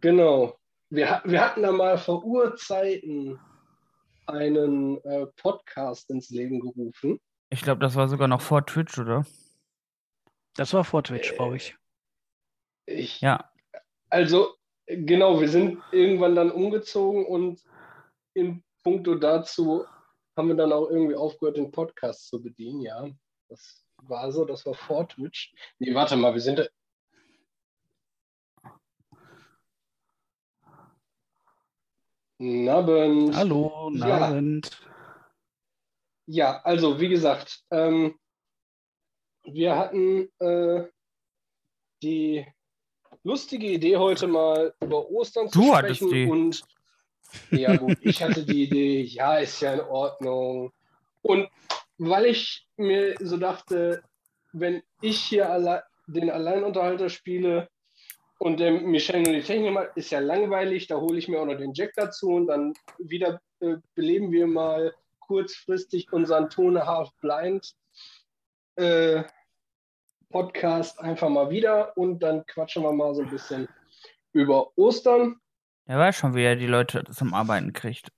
Genau. Wir, wir hatten da mal vor Urzeiten einen äh, Podcast ins Leben gerufen. Ich glaube, das war sogar noch vor Twitch, oder? Das war vor Twitch, glaube ich. Ich, Ja. Also, genau, wir sind irgendwann dann umgezogen und in puncto dazu haben wir dann auch irgendwie aufgehört, den Podcast zu bedienen, ja. Das war so, das war vor Twitch. Nee, warte mal, wir sind. Da- Nabend. Hallo, guten Ja. Abend. Ja, also wie gesagt, ähm, wir hatten äh, die lustige Idee heute mal über Ostern zu Du hattest sprechen die. und ja gut, ich hatte die Idee, ja, ist ja in Ordnung. Und weil ich mir so dachte, wenn ich hier alle, den Alleinunterhalter spiele und der Michel nur die Technik macht, ist ja langweilig, da hole ich mir auch noch den Jack dazu und dann wieder äh, beleben wir mal kurzfristig unseren Tone Half Blind äh, Podcast einfach mal wieder und dann quatschen wir mal so ein bisschen über Ostern. Er weiß schon, wie er die Leute zum Arbeiten kriegt.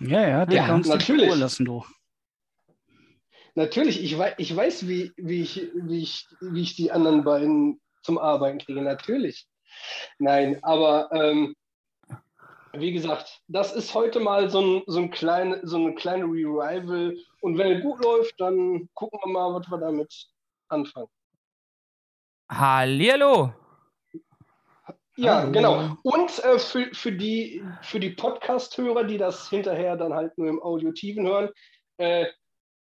Ja, ja, der Ja, kann uns natürlich. Ruhe lassen, du. Natürlich, ich weiß, ich weiß wie, wie, ich, wie, ich, wie ich die anderen beiden zum Arbeiten kriege. Natürlich. Nein, aber ähm, wie gesagt, das ist heute mal so, ein, so, ein kleine, so eine kleine Revival. Und wenn es gut läuft, dann gucken wir mal, was wir damit anfangen. Hallihallo! Ja, Hallo. genau. Und äh, für, für die, für die Podcast-Hörer, die das hinterher dann halt nur im Audio-Tiven hören, äh,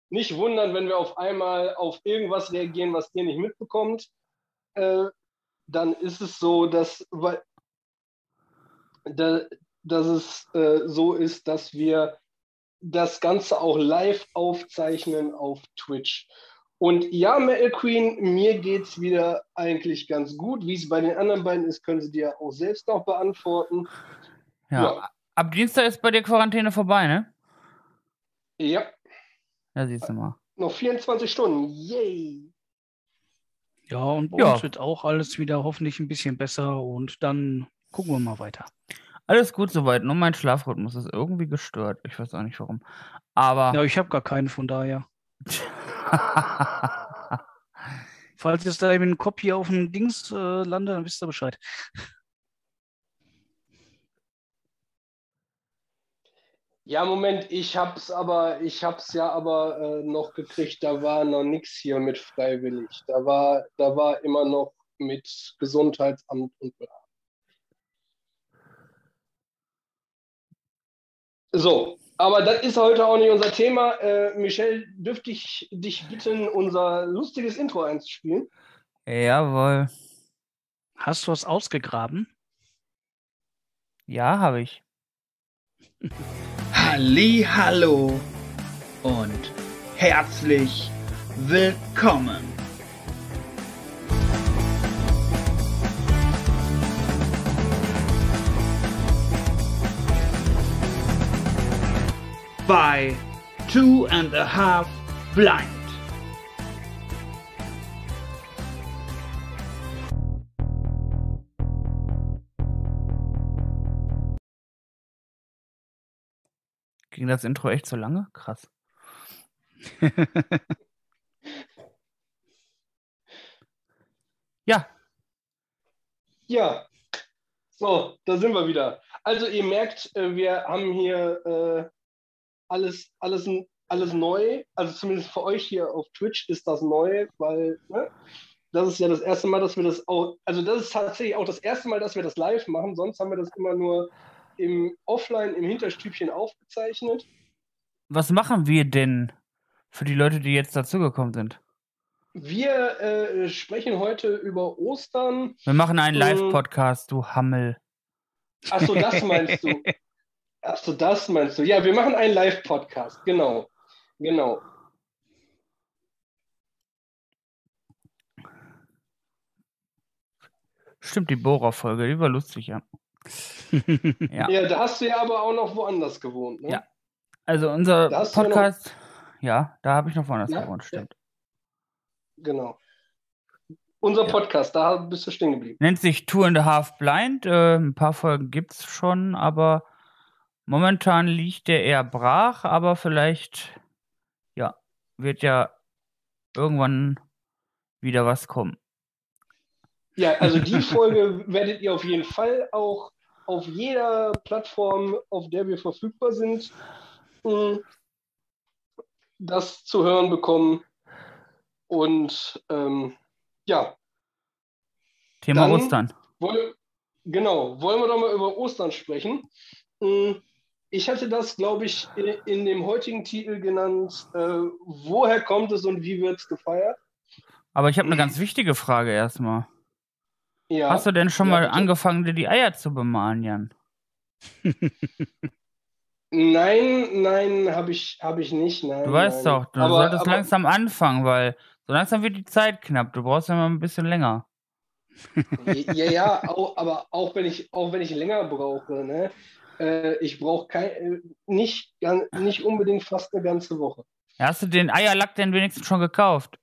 nicht wundern, wenn wir auf einmal auf irgendwas reagieren, was ihr nicht mitbekommt. Äh, dann ist es so, dass, weil, da, dass es äh, so ist, dass wir das Ganze auch live aufzeichnen auf Twitch. Und ja, Metal Queen, mir geht's wieder eigentlich ganz gut. Wie es bei den anderen beiden ist, können sie dir auch selbst noch beantworten. Ja. Ja. Ab Dienstag ist bei dir Quarantäne vorbei, ne? Ja, Ja, siehst du mal. noch 24 Stunden. Yay! Ja, und bei Ja. uns wird auch alles wieder hoffentlich ein bisschen besser und dann gucken wir mal weiter. Alles gut soweit, nur mein Schlafrhythmus ist irgendwie gestört. Ich weiß auch nicht warum. Aber. Ja, ich habe gar keinen von daher. Falls jetzt da eben ein Copy auf dem Dings äh, landet, dann wisst ihr Bescheid. Ja, Moment, ich hab's aber, ich hab's ja aber äh, noch gekriegt, da war noch nichts hier mit freiwillig. Da war, da war immer noch mit Gesundheitsamt und. So, aber das ist heute auch nicht unser Thema. Äh, Michelle, dürfte ich dich bitten, unser lustiges Intro einzuspielen? Jawohl. Hast du was ausgegraben? Ja, habe ich. Halli, hallo und herzlich willkommen. Bei Two and a Half Blind. Ging das Intro echt so lange? Krass. Ja, Ja, so, da sind wir wieder. Also ihr merkt, äh, wir haben hier äh, alles, alles, alles neu. Also zumindest für euch hier auf Twitch ist das neu, weil ne, das ist ja das erste Mal, dass wir das auch, also das ist tatsächlich auch das erste Mal, dass wir das live machen. Sonst haben wir das immer nur im Offline, im Hinterstübchen aufgezeichnet. was machen wir denn für die Leute, die jetzt dazugekommen sind? Wir äh, sprechen heute über Ostern. Wir machen einen Ähm. Live-Podcast, du Hammel. Achso, das meinst du. Achso, das meinst du. Ja, wir machen einen Live-Podcast. Genau. Genau. Stimmt, die Bohrer-Folge, die war lustig, ja. Ja. Ja, da hast du ja aber auch noch woanders gewohnt. Ne? Ja. Also unser du ja Podcast, ja, da habe ich noch woanders Ja, gewohnt, stimmt. Genau. unser. Podcast, da bist du stehen geblieben. Nennt sich Two and a Half Blind. Äh, ein paar Folgen gibt's schon, aber momentan liegt der eher brach, aber vielleicht, ja, wird ja irgendwann wieder was kommen. Ja, also die Folge werdet ihr auf jeden Fall auch auf jeder Plattform, auf der wir verfügbar sind, mh, das zu hören bekommen. Und ähm, ja, Thema Dann- Ostern. Woll, genau, wollen wir doch mal über Ostern sprechen. Mm, Ich hatte das, glaube ich, in, in dem heutigen Titel genannt, äh, woher kommt es und wie wird es gefeiert? Aber ich habe eine ganz wichtige Frage erstmal. Ja, Hast du denn schon Ja, mal bitte. angefangen, dir die Eier zu bemalen, Jan? nein, nein, habe ich, hab ich nicht. Nein, Du weißt nein. doch, du aber, solltest aber, langsam anfangen, weil so langsam wird die Zeit knapp. Du brauchst ja mal ein bisschen länger. Ja, ja, auch, aber auch wenn ich, auch wenn ich länger brauche, ne? Äh, ich brauche äh, nicht, nicht unbedingt fast eine ganze Woche. Hast du den Eierlack denn wenigstens schon gekauft?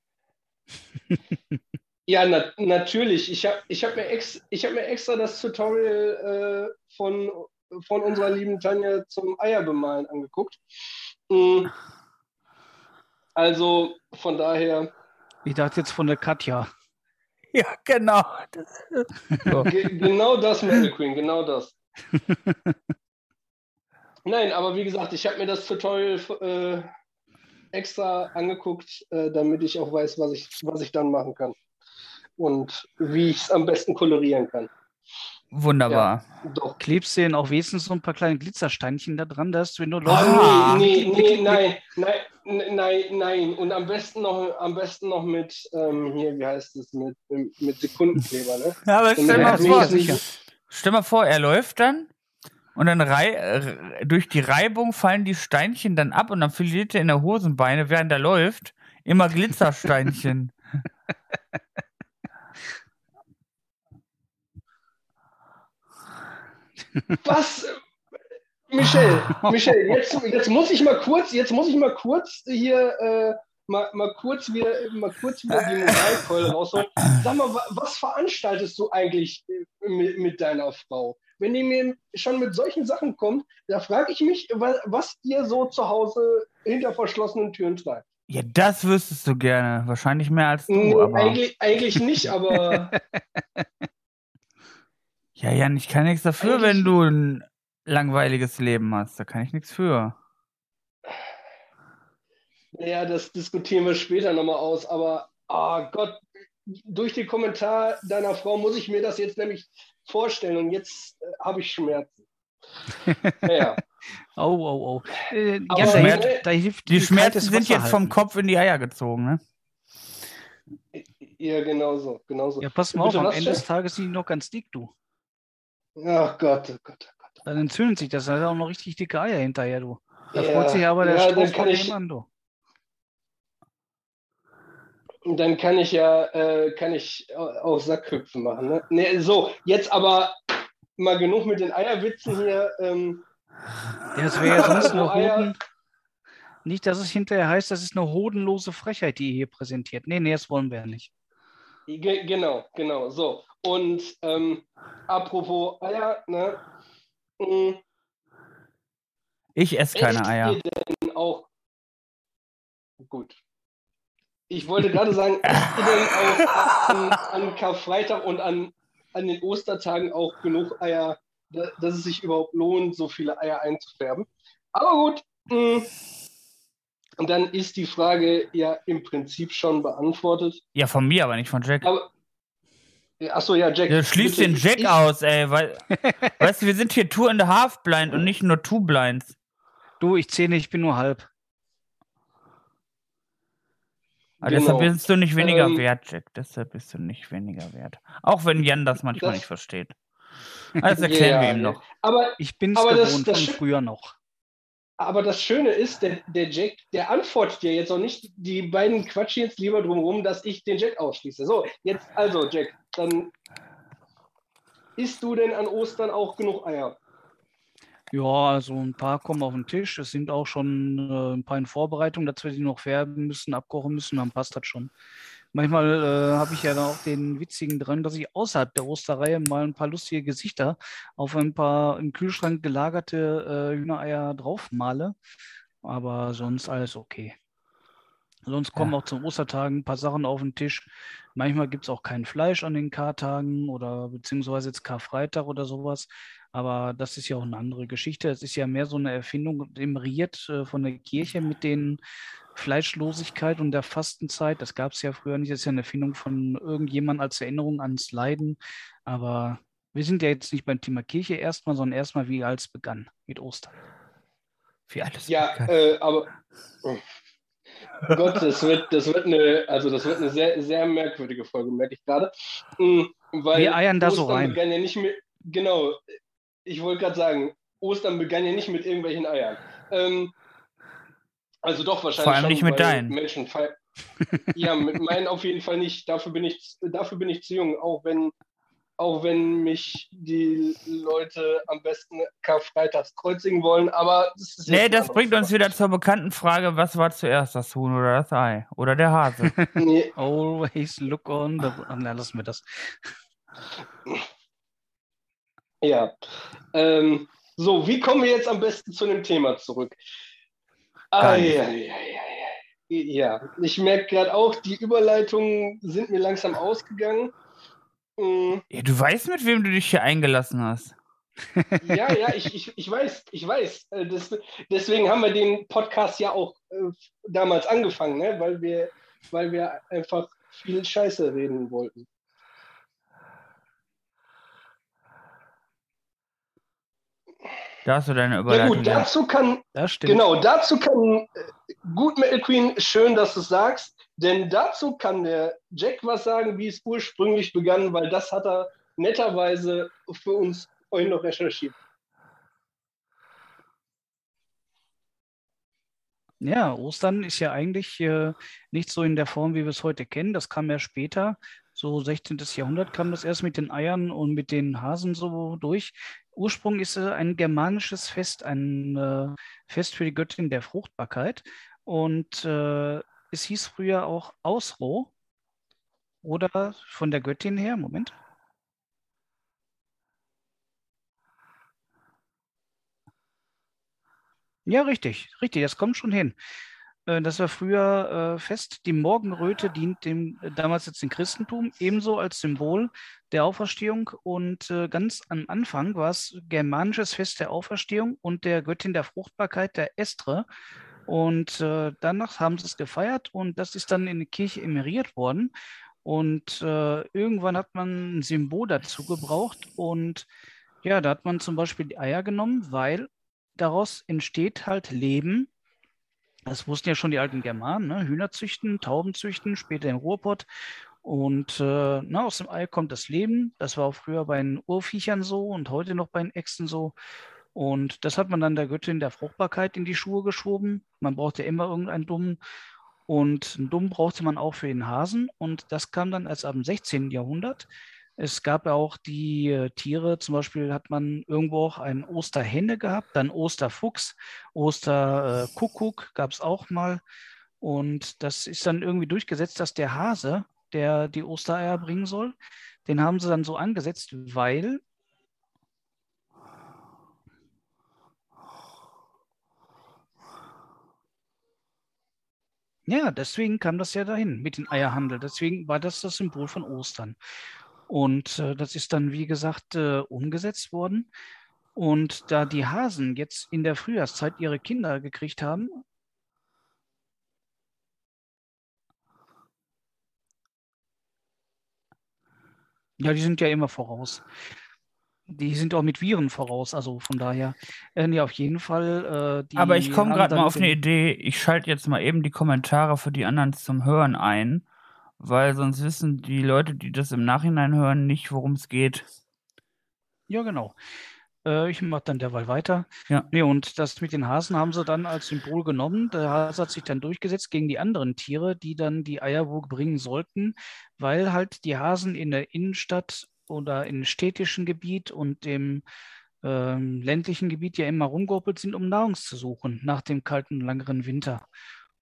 Ja, na, natürlich. Ich habe ich hab mir, ex, ich hab mir extra das Tutorial äh, von, von unserer lieben Tanja zum Eierbemalen angeguckt. Mm. Also von daher, Ich dachte jetzt von der Katja. Ja, genau. ge genau das, Metal Queen, genau das. Nein, aber wie gesagt, ich habe mir das Tutorial äh, extra angeguckt, äh, damit ich auch weiß, was ich, was ich dann machen kann. Und wie ich es am besten kolorieren kann. Wunderbar. Doch. Klebst du denn auch wenigstens so ein paar kleine Glitzersteinchen da dran, dass wenn du Ah. Ah, nee, nee, nee, nein, nein, nein, nein. Und am besten noch, am besten noch mit, ähm, hier, wie heißt es, mit, mit Sekundenkleber, ne? Ja, aber stell mal vor, sicher. stell mal vor, er läuft dann und dann rei äh, durch die Reibung fallen die Steinchen dann ab und dann verliert er in der Hosenbeine, während er läuft, immer Glitzersteinchen. Was? Michel, Michel, jetzt, jetzt muss ich mal kurz, jetzt muss ich mal kurz hier äh, mal, mal kurz wieder, mal kurz wieder die Moralkeule rausholen. Sag mal, wa- was veranstaltest du eigentlich äh, mit, mit deiner Frau? Wenn die mir schon mit solchen Sachen kommt, da frage ich mich, wa- was ihr so zu Hause hinter verschlossenen Türen treibt. Ja, das wüsstest du gerne. Wahrscheinlich mehr als du, Nee, aber. eigentlich, eigentlich nicht, aber Ja, Jan, ich kann nichts dafür, Eigentlich- wenn du ein langweiliges Leben hast. Da kann ich nichts für. Ja, das diskutieren wir später nochmal aus. Aber, ah Gott, durch den Kommentar deiner Frau muss ich mir das jetzt nämlich vorstellen und jetzt äh, habe ich Schmerzen. Naja, Oh, oh, oh. Äh, ja, da, Schmerz- hilft, da hilft Die viel Schmerzen sind Wasser jetzt vom halten. Kopf in die Eier gezogen, ne? ja, genau so, genau so. Ja, pass mal auf, Bitte am was, Ende des Tages sind die noch ganz dick, du. Ach Gott, oh Gott, oh Gott. Dann entzündet sich das, dann hat er auch noch richtig dicke Eier hinterher, du. Da Ja, freut sich aber der ja, dann Strauß kann von ich- an, du. Dann kann ich ja, äh, kann ich au- auch Sackhüpfen machen. Ne? Nee, so, jetzt aber mal genug mit den Eierwitzen hier. Ähm, Ja, es wäre ja sonst Eier- Hoden. Nicht, dass es hinterher heißt, das ist eine hodenlose Frechheit, die ihr hier präsentiert. Nee, nee, das wollen wir ja nicht. Ge genau, genau, so. Und ähm, apropos Eier, ne? mh, Ich esse keine Eier. denn auch gut. Ich wollte gerade sagen, esst ihr denn auch an, an Karfreitag und an, an den Ostertagen auch genug Eier, da- dass es sich überhaupt lohnt, so viele Eier einzufärben? Aber gut, mh, und dann ist die Frage ja im Prinzip schon beantwortet. Ja, von mir, aber nicht von Jack. Aber, achso, ja, Jack. Ja, schließ bitte, den Jack ich- aus, ey. Weil, weißt du, wir sind hier Two and a Half Blind und nicht nur Two Blinds. Du, ich zähle, ich bin nur halb. Genau. deshalb bist du nicht weniger Ähm, wert, Jack. Deshalb bist du nicht weniger wert. Auch wenn Jan das manchmal Das- nicht versteht. Das erklären wir Ja, ihm noch. Aber Ich bin es Aber das- gewohnt das von früher noch. Aber das Schöne ist, der, der Jack, der antwortet dir jetzt auch nicht, die beiden quatschen jetzt lieber drum rum, dass ich den Jack ausschließe. So, jetzt also, Jack, dann isst du denn an Ostern auch genug Eier? Ja, also ein paar kommen auf den Tisch. Es sind auch schon äh, ein paar in Vorbereitung, dass wir die noch färben müssen, abkochen müssen. Dann passt das schon. Manchmal äh, habe ich ja dann auch den witzigen Drang, dass ich außerhalb der Osterreihe mal ein paar lustige Gesichter auf ein paar im Kühlschrank gelagerte äh, Hühnereier draufmale. Aber sonst alles okay. Sonst kommen Ja. auch zum Ostertagen ein paar Sachen auf den Tisch. Manchmal gibt es auch kein Fleisch an den Kartagen oder beziehungsweise jetzt Karfreitag oder sowas. Aber das ist ja auch eine andere Geschichte. Es ist ja mehr so eine Erfindung, demriert äh, von der Kirche mit den Fleischlosigkeit und der Fastenzeit. Das gab es ja früher nicht. Das ist ja eine Erfindung von irgendjemand als Erinnerung ans Leiden. Aber wir sind ja jetzt nicht beim Thema Kirche erstmal, sondern erstmal, wie alles begann mit Ostern. Wie alles Ja, bekannt. äh, aber oh Gott, das wird, das wird eine, also das wird eine sehr, sehr merkwürdige Folge, merke ich gerade. Mm, Weil Wir eiern da so Ostern rein. begann ja nicht mit, genau, ich wollte gerade sagen, Ostern begann ja nicht mit irgendwelchen Eiern. Ähm, also doch wahrscheinlich. Vor allem nicht mit deinen. Menschen. Ja, mit meinen auf jeden Fall nicht. Dafür bin ich, dafür bin ich zu jung, auch wenn, auch wenn mich die Leute am besten Karfreitags kreuzigen wollen, aber das Nee, das bringt uns Frage. wieder zur bekannten Frage, was war zuerst, das Huhn oder das Ei? Oder der Hase? Nee, Always look on the. Ach, na, lassen wir das. Ja. Ähm, so, wie kommen wir jetzt am besten zu dem Thema zurück? Ei. Ja, ich merke gerade auch, die Überleitungen sind mir langsam ausgegangen. Mm, Ja, du weißt, mit wem du dich hier eingelassen hast. Ja, ja, ich, ich, ich weiß, ich weiß. Äh, Das, deswegen haben wir den Podcast ja auch äh, damals angefangen, ne? weil, wir, weil wir einfach viel Scheiße reden wollten. Da hast du deine Ja Überleitung. gut, ja. dazu kann, Das stimmt. Genau, dazu kann äh, gut Metal Queen, schön, dass du es sagst, denn dazu kann der Jack was sagen, wie es ursprünglich begann, weil das hat er netterweise für uns vorhin noch recherchiert. Ja, Ostern ist ja eigentlich äh, nicht so in der Form, wie wir es heute kennen. Das kam ja später. So 16. Jahrhundert kam das erst mit den Eiern und mit den Hasen so durch. Ursprung ist äh, ein germanisches Fest, ein äh, Fest für die Göttin der Fruchtbarkeit. Und äh, es hieß früher auch Ausroh oder von der Göttin her, Moment. Ja, richtig, richtig, das kommt schon hin. Das war früher fest. Die Morgenröte dient dem damals jetzt dem Christentum ebenso als Symbol der Auferstehung. Und äh, ganz am Anfang war es germanisches Fest der Auferstehung und der Göttin der Fruchtbarkeit, der Estre. Und äh, danach haben sie es gefeiert und das ist dann in die Kirche emeriert worden. Und äh, irgendwann hat man ein Symbol dazu gebraucht. Und ja, da hat man zum Beispiel die Eier genommen, weil daraus entsteht halt Leben. Das wussten ja schon die alten Germanen, ne? Hühner züchten, Tauben züchten, später im Ruhrpott. Und äh, na, aus dem Ei kommt das Leben. Das war auch früher bei den Urviechern so und heute noch bei den Echsen so. Und das hat man dann der Göttin der Fruchtbarkeit in die Schuhe geschoben. Man brauchte immer irgendeinen Dummen. Und einen Dummen brauchte man auch für den Hasen. Und das kam dann erst ab dem 16. Jahrhundert. Es gab ja auch die äh, Tiere, zum Beispiel hat man irgendwo auch einen Osterhenne gehabt, dann Osterfuchs, Osterkuckuck gab es auch mal. Und das ist dann irgendwie durchgesetzt, dass der Hase, der die Ostereier bringen soll, den haben sie dann so angesetzt, weil Ja, deswegen kam das ja dahin mit dem Eierhandel. Deswegen war das das Symbol von Ostern. Und äh, das ist dann, wie gesagt, äh, umgesetzt worden. Und da die Hasen jetzt in der Frühjahrszeit ihre Kinder gekriegt haben, ja, die sind ja immer voraus. Die sind auch mit Viren voraus, also von daher, äh, nee, auf jeden Fall. Äh, Aber ich komme gerade mal auf eine Idee. Ich schalte jetzt mal eben die Kommentare für die anderen zum Hören ein, weil sonst wissen die Leute, die das im Nachhinein hören, nicht, worum es geht. Ja, genau. Äh, ich mache dann derweil weiter. Ja. Nee, und das mit den Hasen haben sie dann als Symbol genommen. Der Hase hat sich dann durchgesetzt gegen die anderen Tiere, die dann die Eier wohl bringen sollten, weil halt die Hasen in der Innenstadt oder im städtischen Gebiet und dem ähm, ländlichen Gebiet ja immer rumgehoppelt sind, um Nahrung zu suchen nach dem kalten, langeren Winter.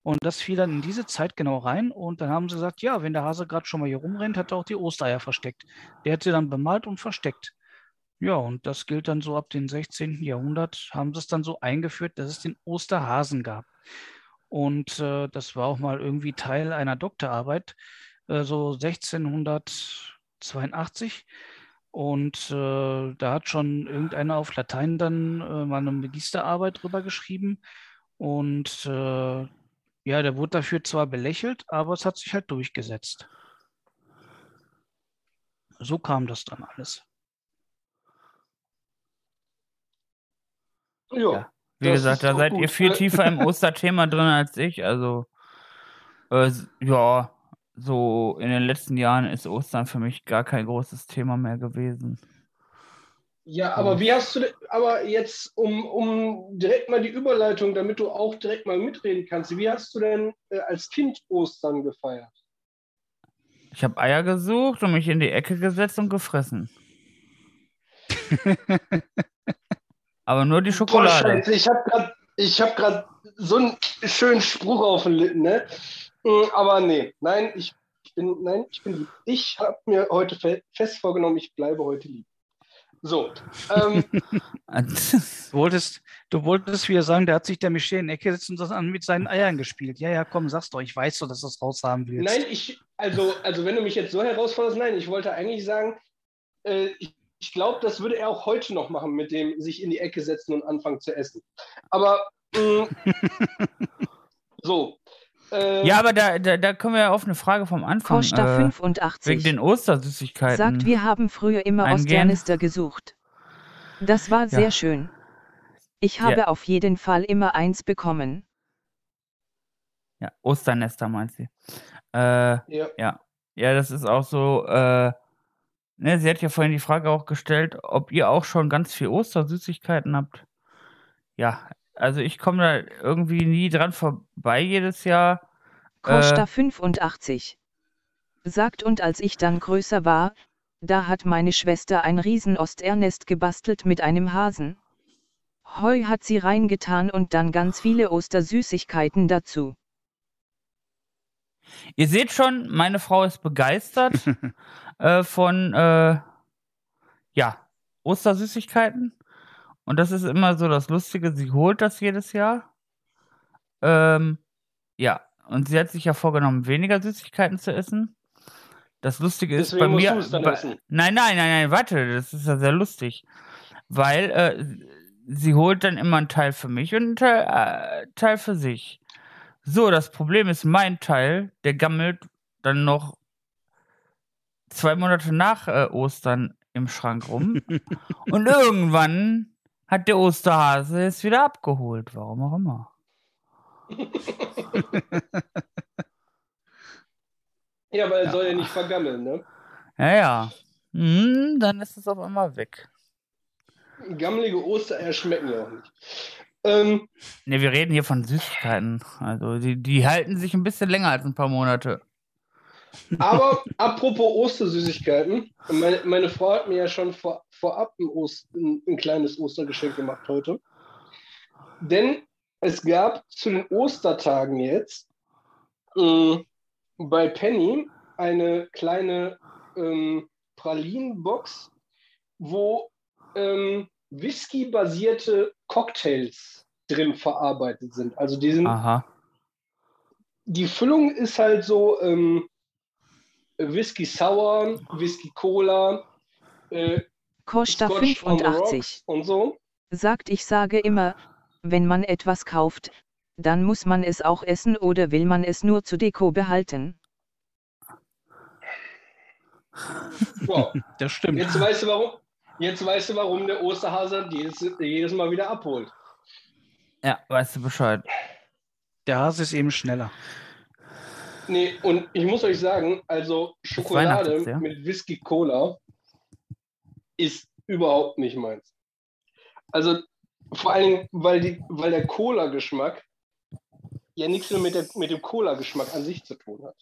Und das fiel dann in diese Zeit genau rein. Und dann haben sie gesagt, ja, wenn der Hase gerade schon mal hier rumrennt, hat er auch die Ostereier versteckt. Der hat sie dann bemalt und versteckt. Ja, und das gilt dann so ab dem 16. Jahrhundert, haben sie es dann so eingeführt, dass es den Osterhasen gab. Und äh, das war auch mal irgendwie Teil einer Doktorarbeit, äh, so 1682. Und äh, da hat schon irgendeiner auf Latein dann äh, mal eine Magisterarbeit drüber geschrieben. Und äh, ja, der wurde dafür zwar belächelt, aber es hat sich halt durchgesetzt. So kam das dann alles. Ja. Ja. Wie gesagt, da seid gut. ihr viel tiefer im Osterthema drin als ich. Also, äh, ja, so in den letzten Jahren ist Ostern für mich gar kein großes Thema mehr gewesen. Ja, aber wie hast du, denn- aber jetzt, um, um direkt mal die Überleitung, damit du auch direkt mal mitreden kannst, wie hast du denn äh, als Kind Ostern gefeiert? Ich habe Eier gesucht und mich in die Ecke gesetzt und gefressen. Aber nur die Boah, Schokolade. Scheiße, ich habe gerade ich hab grad so einen schönen Spruch auf den Lippen, ne? Mm, Aber nee, nein, ich bin, nein, ich bin lieb. Ich habe mir heute fe fest vorgenommen, ich bleibe heute lieb. So, ähm, Du wolltest, du wolltest wieder sagen, der hat sich der Michel in die Ecke gesetzt und das an mit seinen Eiern gespielt. Ja, ja, komm, sag's doch. Ich weiß doch, dass du das raushaben willst. Nein, ich, also, also wenn du mich jetzt so herausforderst, nein, ich wollte eigentlich sagen, äh, ich, ich glaube, das würde er auch heute noch machen, mit dem sich in die Ecke setzen und anfangen zu essen. Aber mh, so. Äh, ja, aber da, da, da können wir ja auf eine Frage vom Anfang. Costa Äh, wegen 85 den Ostersüßigkeiten. sagt, wir haben früher immer eingehen. Osternister gesucht. Das war sehr schön. Ich habe Ja. auf jeden Fall immer eins bekommen. Ja, Osternester meint sie. Äh, ja. Ja, das ist auch so, äh, ne, sie hat ja vorhin die Frage auch gestellt, ob ihr auch schon ganz viel Ostersüßigkeiten habt. Ja, also ich komme da irgendwie nie dran vorbei jedes Jahr. Costa Äh, 85 sagt und als ich dann größer war, da hat meine Schwester ein riesen Osternest gebastelt mit einem Hasen. Heu hat sie reingetan und dann ganz viele Ostersüßigkeiten dazu. Ihr seht schon, meine Frau ist begeistert äh, von, äh, ja, Ostersüßigkeiten. Und das ist immer so das Lustige, sie holt das jedes Jahr. Ähm, ja, und sie hat sich ja vorgenommen, weniger Süßigkeiten zu essen. Das Lustige ist Deswegen bei mir. du es dann bei, essen. nein, nein, nein, nein, warte, das ist ja sehr lustig. Weil äh, sie holt dann immer einen Teil für mich und einen Teil, äh, Teil für sich. So, das Problem ist, mein Teil, der gammelt dann noch zwei Monate nach äh, Ostern im Schrank rum. und irgendwann hat der Osterhase es wieder abgeholt. Warum auch immer. ja, weil er soll ja nicht vergammeln, ne? Ja, ja. Hm, dann ist es auf einmal weg. Gammelige Ostereier schmecken ja auch nicht. Ähm, Ne, wir reden hier von Süßigkeiten. Also die, die halten sich ein bisschen länger als ein paar Monate. Aber apropos Ostersüßigkeiten, meine, meine Frau hat mir ja schon vor, vorab ein, Ost, ein, ein kleines Ostergeschenk gemacht heute. Denn es gab zu den Ostertagen jetzt äh, bei Penny eine kleine ähm, Pralinenbox, wo ähm, Whisky-basierte Cocktails drin verarbeitet sind. Also die sind Aha. die Füllung ist halt so ähm, Whisky Sour, Whisky Cola, äh, Costa Scotch on the 85 Rocks und so. sagt, ich sage immer, wenn man etwas kauft, dann muss man es auch essen oder will man es nur zur Deko behalten. Wow. Das stimmt. Jetzt weißt du warum. Jetzt weißt du, warum der Osterhase jedes, jedes Mal wieder abholt. Ja, weißt du Bescheid. Der Hase ist eben schneller. Nee, und ich muss euch sagen, also Schokolade ja? mit Whisky Cola ist überhaupt nicht meins. Also vor allen Dingen, weil, die, weil der Cola-Geschmack ja nichts mehr mit, der, mit dem Cola-Geschmack an sich zu tun hat.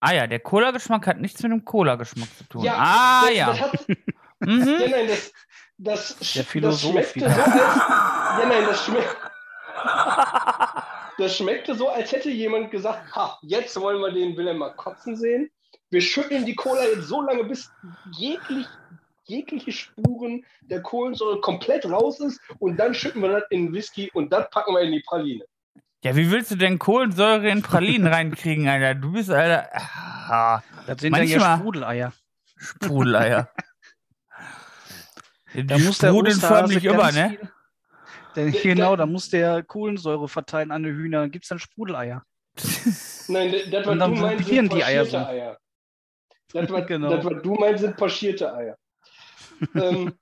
Ah ja, der Cola-Geschmack hat nichts mit dem Cola-Geschmack zu tun. Ja, ah das, ja. Das hat, mhm. ja, nein, das, das, Der das Philosoph so wieder. als. Ja, nein, das schmeckt. das schmeckte so, als hätte jemand gesagt, ha, jetzt wollen wir den Wilhelm mal kotzen sehen. Wir schütteln die Cola jetzt so lange, bis jeglich, jegliche Spuren der Kohlensäure komplett raus ist und dann schütten wir das in Whisky und das packen wir in die Praline. Ja, wie willst du denn Kohlensäure in Pralinen reinkriegen, Alter? Du bist, Alter. Ah, Das sind dann ja Manchmal- Sprudeleier. Sprudeleier. Die Da muss der förmlich immer, ne? viel- Der- genau, da muss der Kohlensäure verteilen an die Hühner. Dann gibt es dann Sprudeleier. Nein, das, was du meinst, sind die Eier so. Eier. Das, was, Genau. das, was du meinst, sind pochierte Eier. ähm,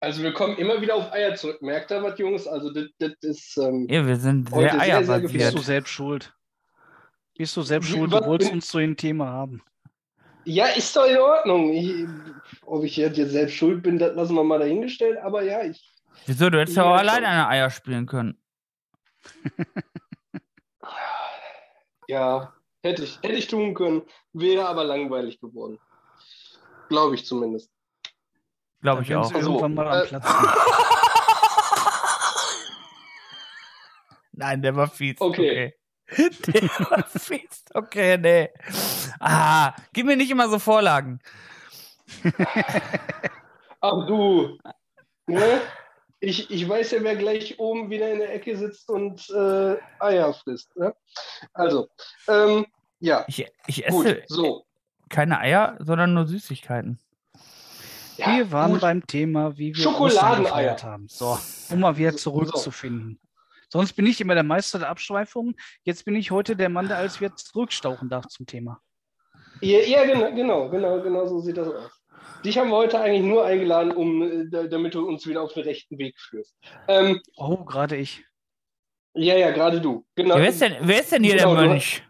also wir kommen immer wieder auf Eier zurück. Merkt ihr was, Jungs? Also das, das ist... Ähm, Ja, wir sind sehr sehr, sehr Bist eierbasiert. du selbst schuld. Bist du selbst schuld. Du wolltest uns zu dem Thema haben. Ja, ist doch in Ordnung. Ich, ob ich jetzt selbst schuld bin, das lassen wir mal dahingestellt. Aber ja, ich, Wieso? Du hättest ja auch alleine eine Eier spielen können. ja, hätte ich, hätte ich tun können, wäre aber langweilig geworden. Glaube ich zumindest. Glaube ich auch. Also, irgendwann mal äh, am Platz. Nein, der war fies. Okay. okay. Der war fies. Okay, nee. Ah, gib mir nicht immer so Vorlagen. Ach du, ne? Ich, ich weiß ja, wer gleich oben wieder in der Ecke sitzt und äh, Eier frisst. Ne? Also, ähm, ja, Ich, ich gut, esse so. keine Eier, sondern nur Süßigkeiten. Ja, wir waren gut. beim Thema, wie wir Schokoladeneier. Haben. So, um mal wieder zurückzufinden. Sonst bin ich immer der Meister der Abschweifungen. Jetzt bin ich heute der Mann, der alles wieder zurückstauchen darf zum Thema. Ja, ja genau, genau, genau, genau so sieht das aus. Dich haben wir heute eigentlich nur eingeladen, um, äh, da- damit du uns wieder auf den rechten Weg führst. Ähm, Oh, gerade ich. ja, ja, gerade du. Genau. Ja, wer, ist denn, wer ist denn hier Genau, der Mönch?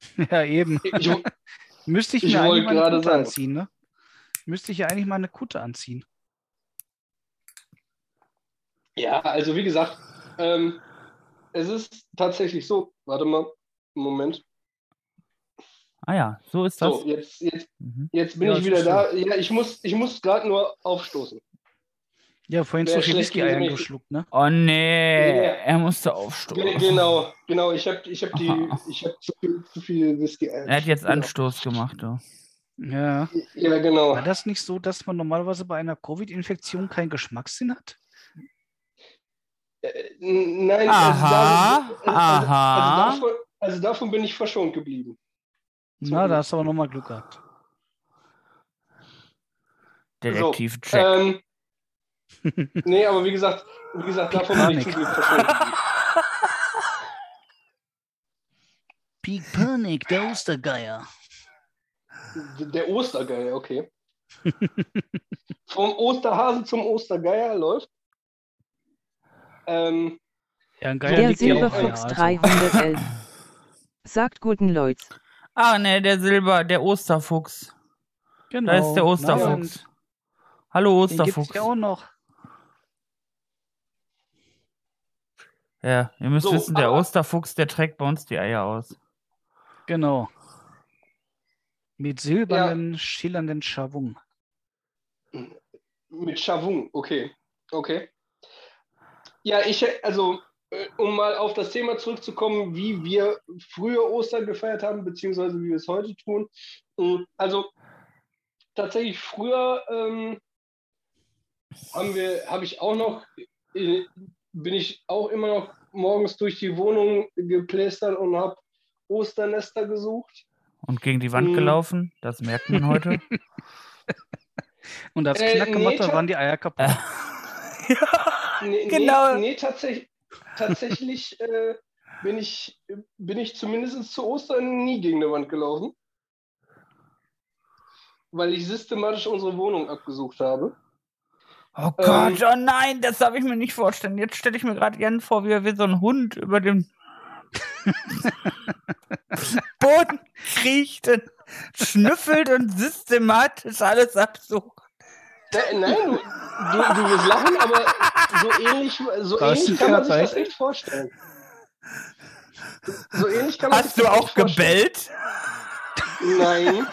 Ja, eben. Ich, Müsste ich Ich mir eigentlich wollte mal eine gerade Kutte sagen. anziehen, ne? Müsste ich ja eigentlich mal eine Kutte anziehen. ja, also wie gesagt, ähm, es ist tatsächlich so. Warte mal, Moment. Ah ja, so ist das. So, jetzt, jetzt, Mhm. jetzt bin Ja, ich wieder da. Ja, ich muss, ich muss gerade nur aufstoßen. Ja, vorhin so viel schlecht Whisky-Eier gewesen, ich- geschluckt, ne? Oh nee, Ja. er musste aufstoßen. genau, genau. Ich habe ich hab die, ich habe zu viel, zu viel Whisky. Er hat jetzt genau. Anstoß gemacht. Du. Ja. Ja, genau. War das nicht so, dass man normalerweise bei einer Covid-Infektion keinen Geschmackssinn hat? Äh, Nein, Aha, also, da- aha. Also, davon, also davon bin ich verschont geblieben. So. Na, da hast du aber nochmal Glück gehabt. Detektiv Jack. Ähm, nee, aber wie gesagt, wie gesagt, davon bin ich Panik. zum Glück geblieben. Peak Panic, der Ostergeier. Der Ostergeier, okay. Vom Osterhase zum Ostergeier läuft. Ähm, Ja, ein Geier Der Silberfuchs Eier, also. 311. Sagt guten Leute. Ah, nee, der Silber, der Osterfuchs. Genau. Da ist der Osterfuchs. Hallo und Den gibt's Osterfuchs. ja auch noch. Ja, ihr müsst So, wissen, der Osterfuchs, der trägt bei uns die Eier aus. Genau. Mit silbernen, schillernden Schavung. mit Chavung, okay. Okay. Ja, ich, also, um mal auf das Thema zurückzukommen, wie wir früher Ostern gefeiert haben, beziehungsweise wie wir es heute tun. Mm, Also, tatsächlich früher ähm, haben wir, habe ich auch noch, äh, bin ich auch immer noch morgens durch die Wohnung geplästert und habe Osternester gesucht. Und gegen die Wand Hm. gelaufen. Das merkt man heute. Und als Äh, Knack gemacht nee, hat, waren die Eier kaputt. Nee, Genau. Nee, nee tatsächlich, tatsächlich äh, bin, ich, bin ich zumindest zu Ostern nie gegen eine Wand gelaufen. Weil ich systematisch unsere Wohnung abgesucht habe. Oh Ähm. Gott, oh nein, das darf ich mir nicht vorstellen. Jetzt stelle ich mir gerade Jan vor, wie er wie so ein Hund über dem Boden kriecht und schnüffelt und systematisch alles absucht. Ne- Nein, du, du, wirst lachen, aber so ähnlich, so ähnlich kann man sich das echt vorstellen. So ähnlich kann man sich Hast du das auch gebellt? Nein.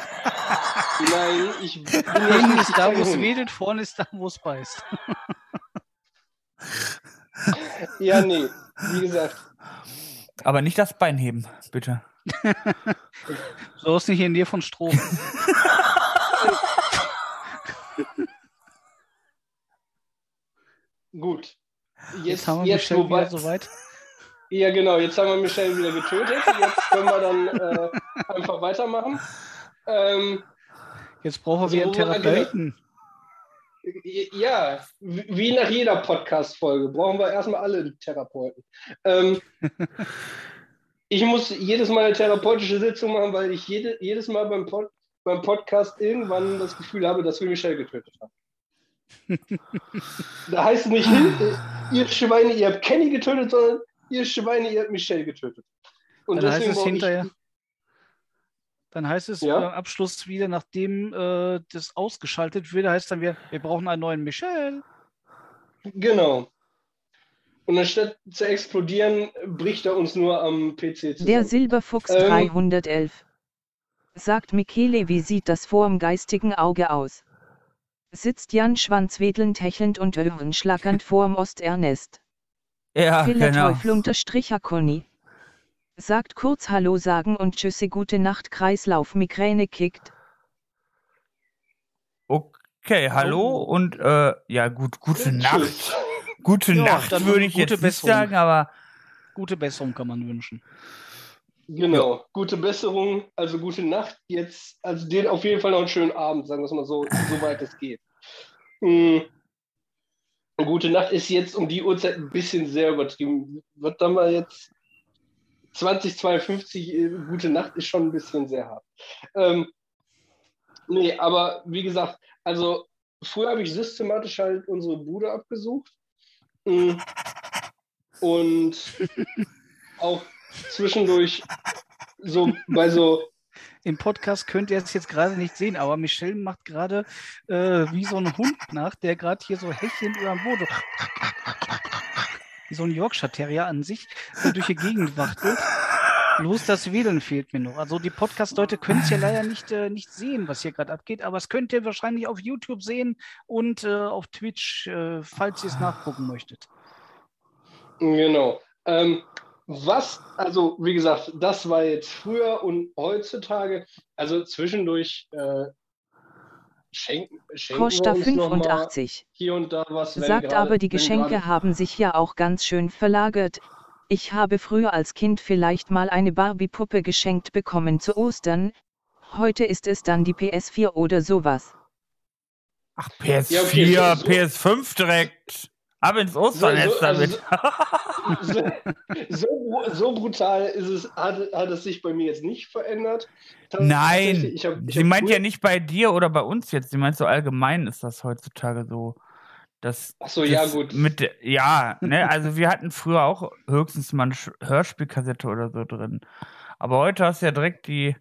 Nein, ich bin Hinten nicht ist da, wo es wedelt, vorne ist da, wo es beißt. Ja, nee. wie gesagt. Aber nicht das Bein heben, bitte. so ist nicht in dir von Strom. Gut. Jetzt, jetzt haben wir jetzt, Michelle wobei, wieder soweit. Ja, genau. Jetzt haben wir Michelle wieder getötet. Jetzt können wir dann äh, einfach weitermachen. Ähm, jetzt brauchen wir also, einen Therapeuten. Ja, wie nach jeder Podcast-Folge brauchen wir erstmal alle Therapeuten. Ähm, ich muss jedes Mal eine therapeutische Sitzung machen, weil ich jede, jedes Mal beim, Pod, beim Podcast irgendwann das Gefühl habe, dass wir Michelle getötet haben. Da heißt es nicht, ihr Schweine, ihr habt Kenny getötet, sondern ihr Schweine, ihr habt Michelle getötet. Und Dann heißt es hinterher. Dann heißt es ja? am Abschluss wieder, nachdem äh, das ausgeschaltet wird, heißt dann wieder, wir brauchen einen neuen Michel. Genau. Und anstatt zu explodieren, bricht er uns nur am PC zusammen. Der Silberfuchs ähm, 311. Sagt Michele, wie sieht das vorm geistigen Auge aus? Sitzt Jan schwanzwedelnd, hechelnd und schlackernd vorm Osternest. Ja, genau. Teufel unterstrich Conny sagt kurz Hallo sagen und Tschüssi gute Nacht Kreislauf Migräne kickt. Okay, hallo oh. und äh, ja gut, gute Nacht. Gute ja, Nacht würde ich jetzt nicht sagen, aber gute Besserung kann man wünschen. Genau, ja. gute Besserung, also gute Nacht jetzt, also den auf jeden Fall noch einen schönen Abend, sagen wir es mal so, soweit es geht. Mhm. Gute Nacht ist jetzt um die Uhrzeit ein bisschen sehr übertrieben. Wird dann mal jetzt 2052, äh, gute Nacht ist schon ein bisschen sehr hart. Ähm, nee, aber wie gesagt, also früher habe ich systematisch halt unsere Bude abgesucht. Mm. Und auch zwischendurch so bei so. Im Podcast könnt ihr es jetzt gerade nicht sehen, aber Michelle macht gerade äh, wie so ein Hund nach, der gerade hier so hechelnd über dem Boden wie so ein Yorkshire Terrier an sich, der durch die Gegend wachtelt. Bloß das Wedeln fehlt mir noch. Also die Podcast-Leute können es ja leider nicht, äh, nicht sehen, was hier gerade abgeht, aber es könnt ihr wahrscheinlich auf YouTube sehen und äh, auf Twitch, äh, falls ihr es nachgucken möchtet. Genau. Ähm, was, also wie gesagt, das war jetzt früher und heutzutage, also zwischendurch äh, Schenken, schenken Costa 85. Hier und da was. Sagt grade, aber, die Geschenke haben sich ja auch ganz schön verlagert. Ich habe früher als Kind vielleicht mal eine Barbie-Puppe geschenkt bekommen zu Ostern. Heute ist es dann die PS4 oder sowas. Ach, PS4, ja, okay, so, PS5 direkt. Ab ins Osternest so, also, damit. So, so, so, brutal ist es, hat, hat es sich bei mir jetzt nicht verändert. Nein, ich hab, ich sie meint ja nicht bei dir oder bei uns jetzt. Sie meint so allgemein ist das heutzutage so. Das, Ach so, ja, gut. Mit, ja, ne, also wir hatten früher auch höchstens mal eine Hörspielkassette oder so drin. Aber heute hast du ja direkt die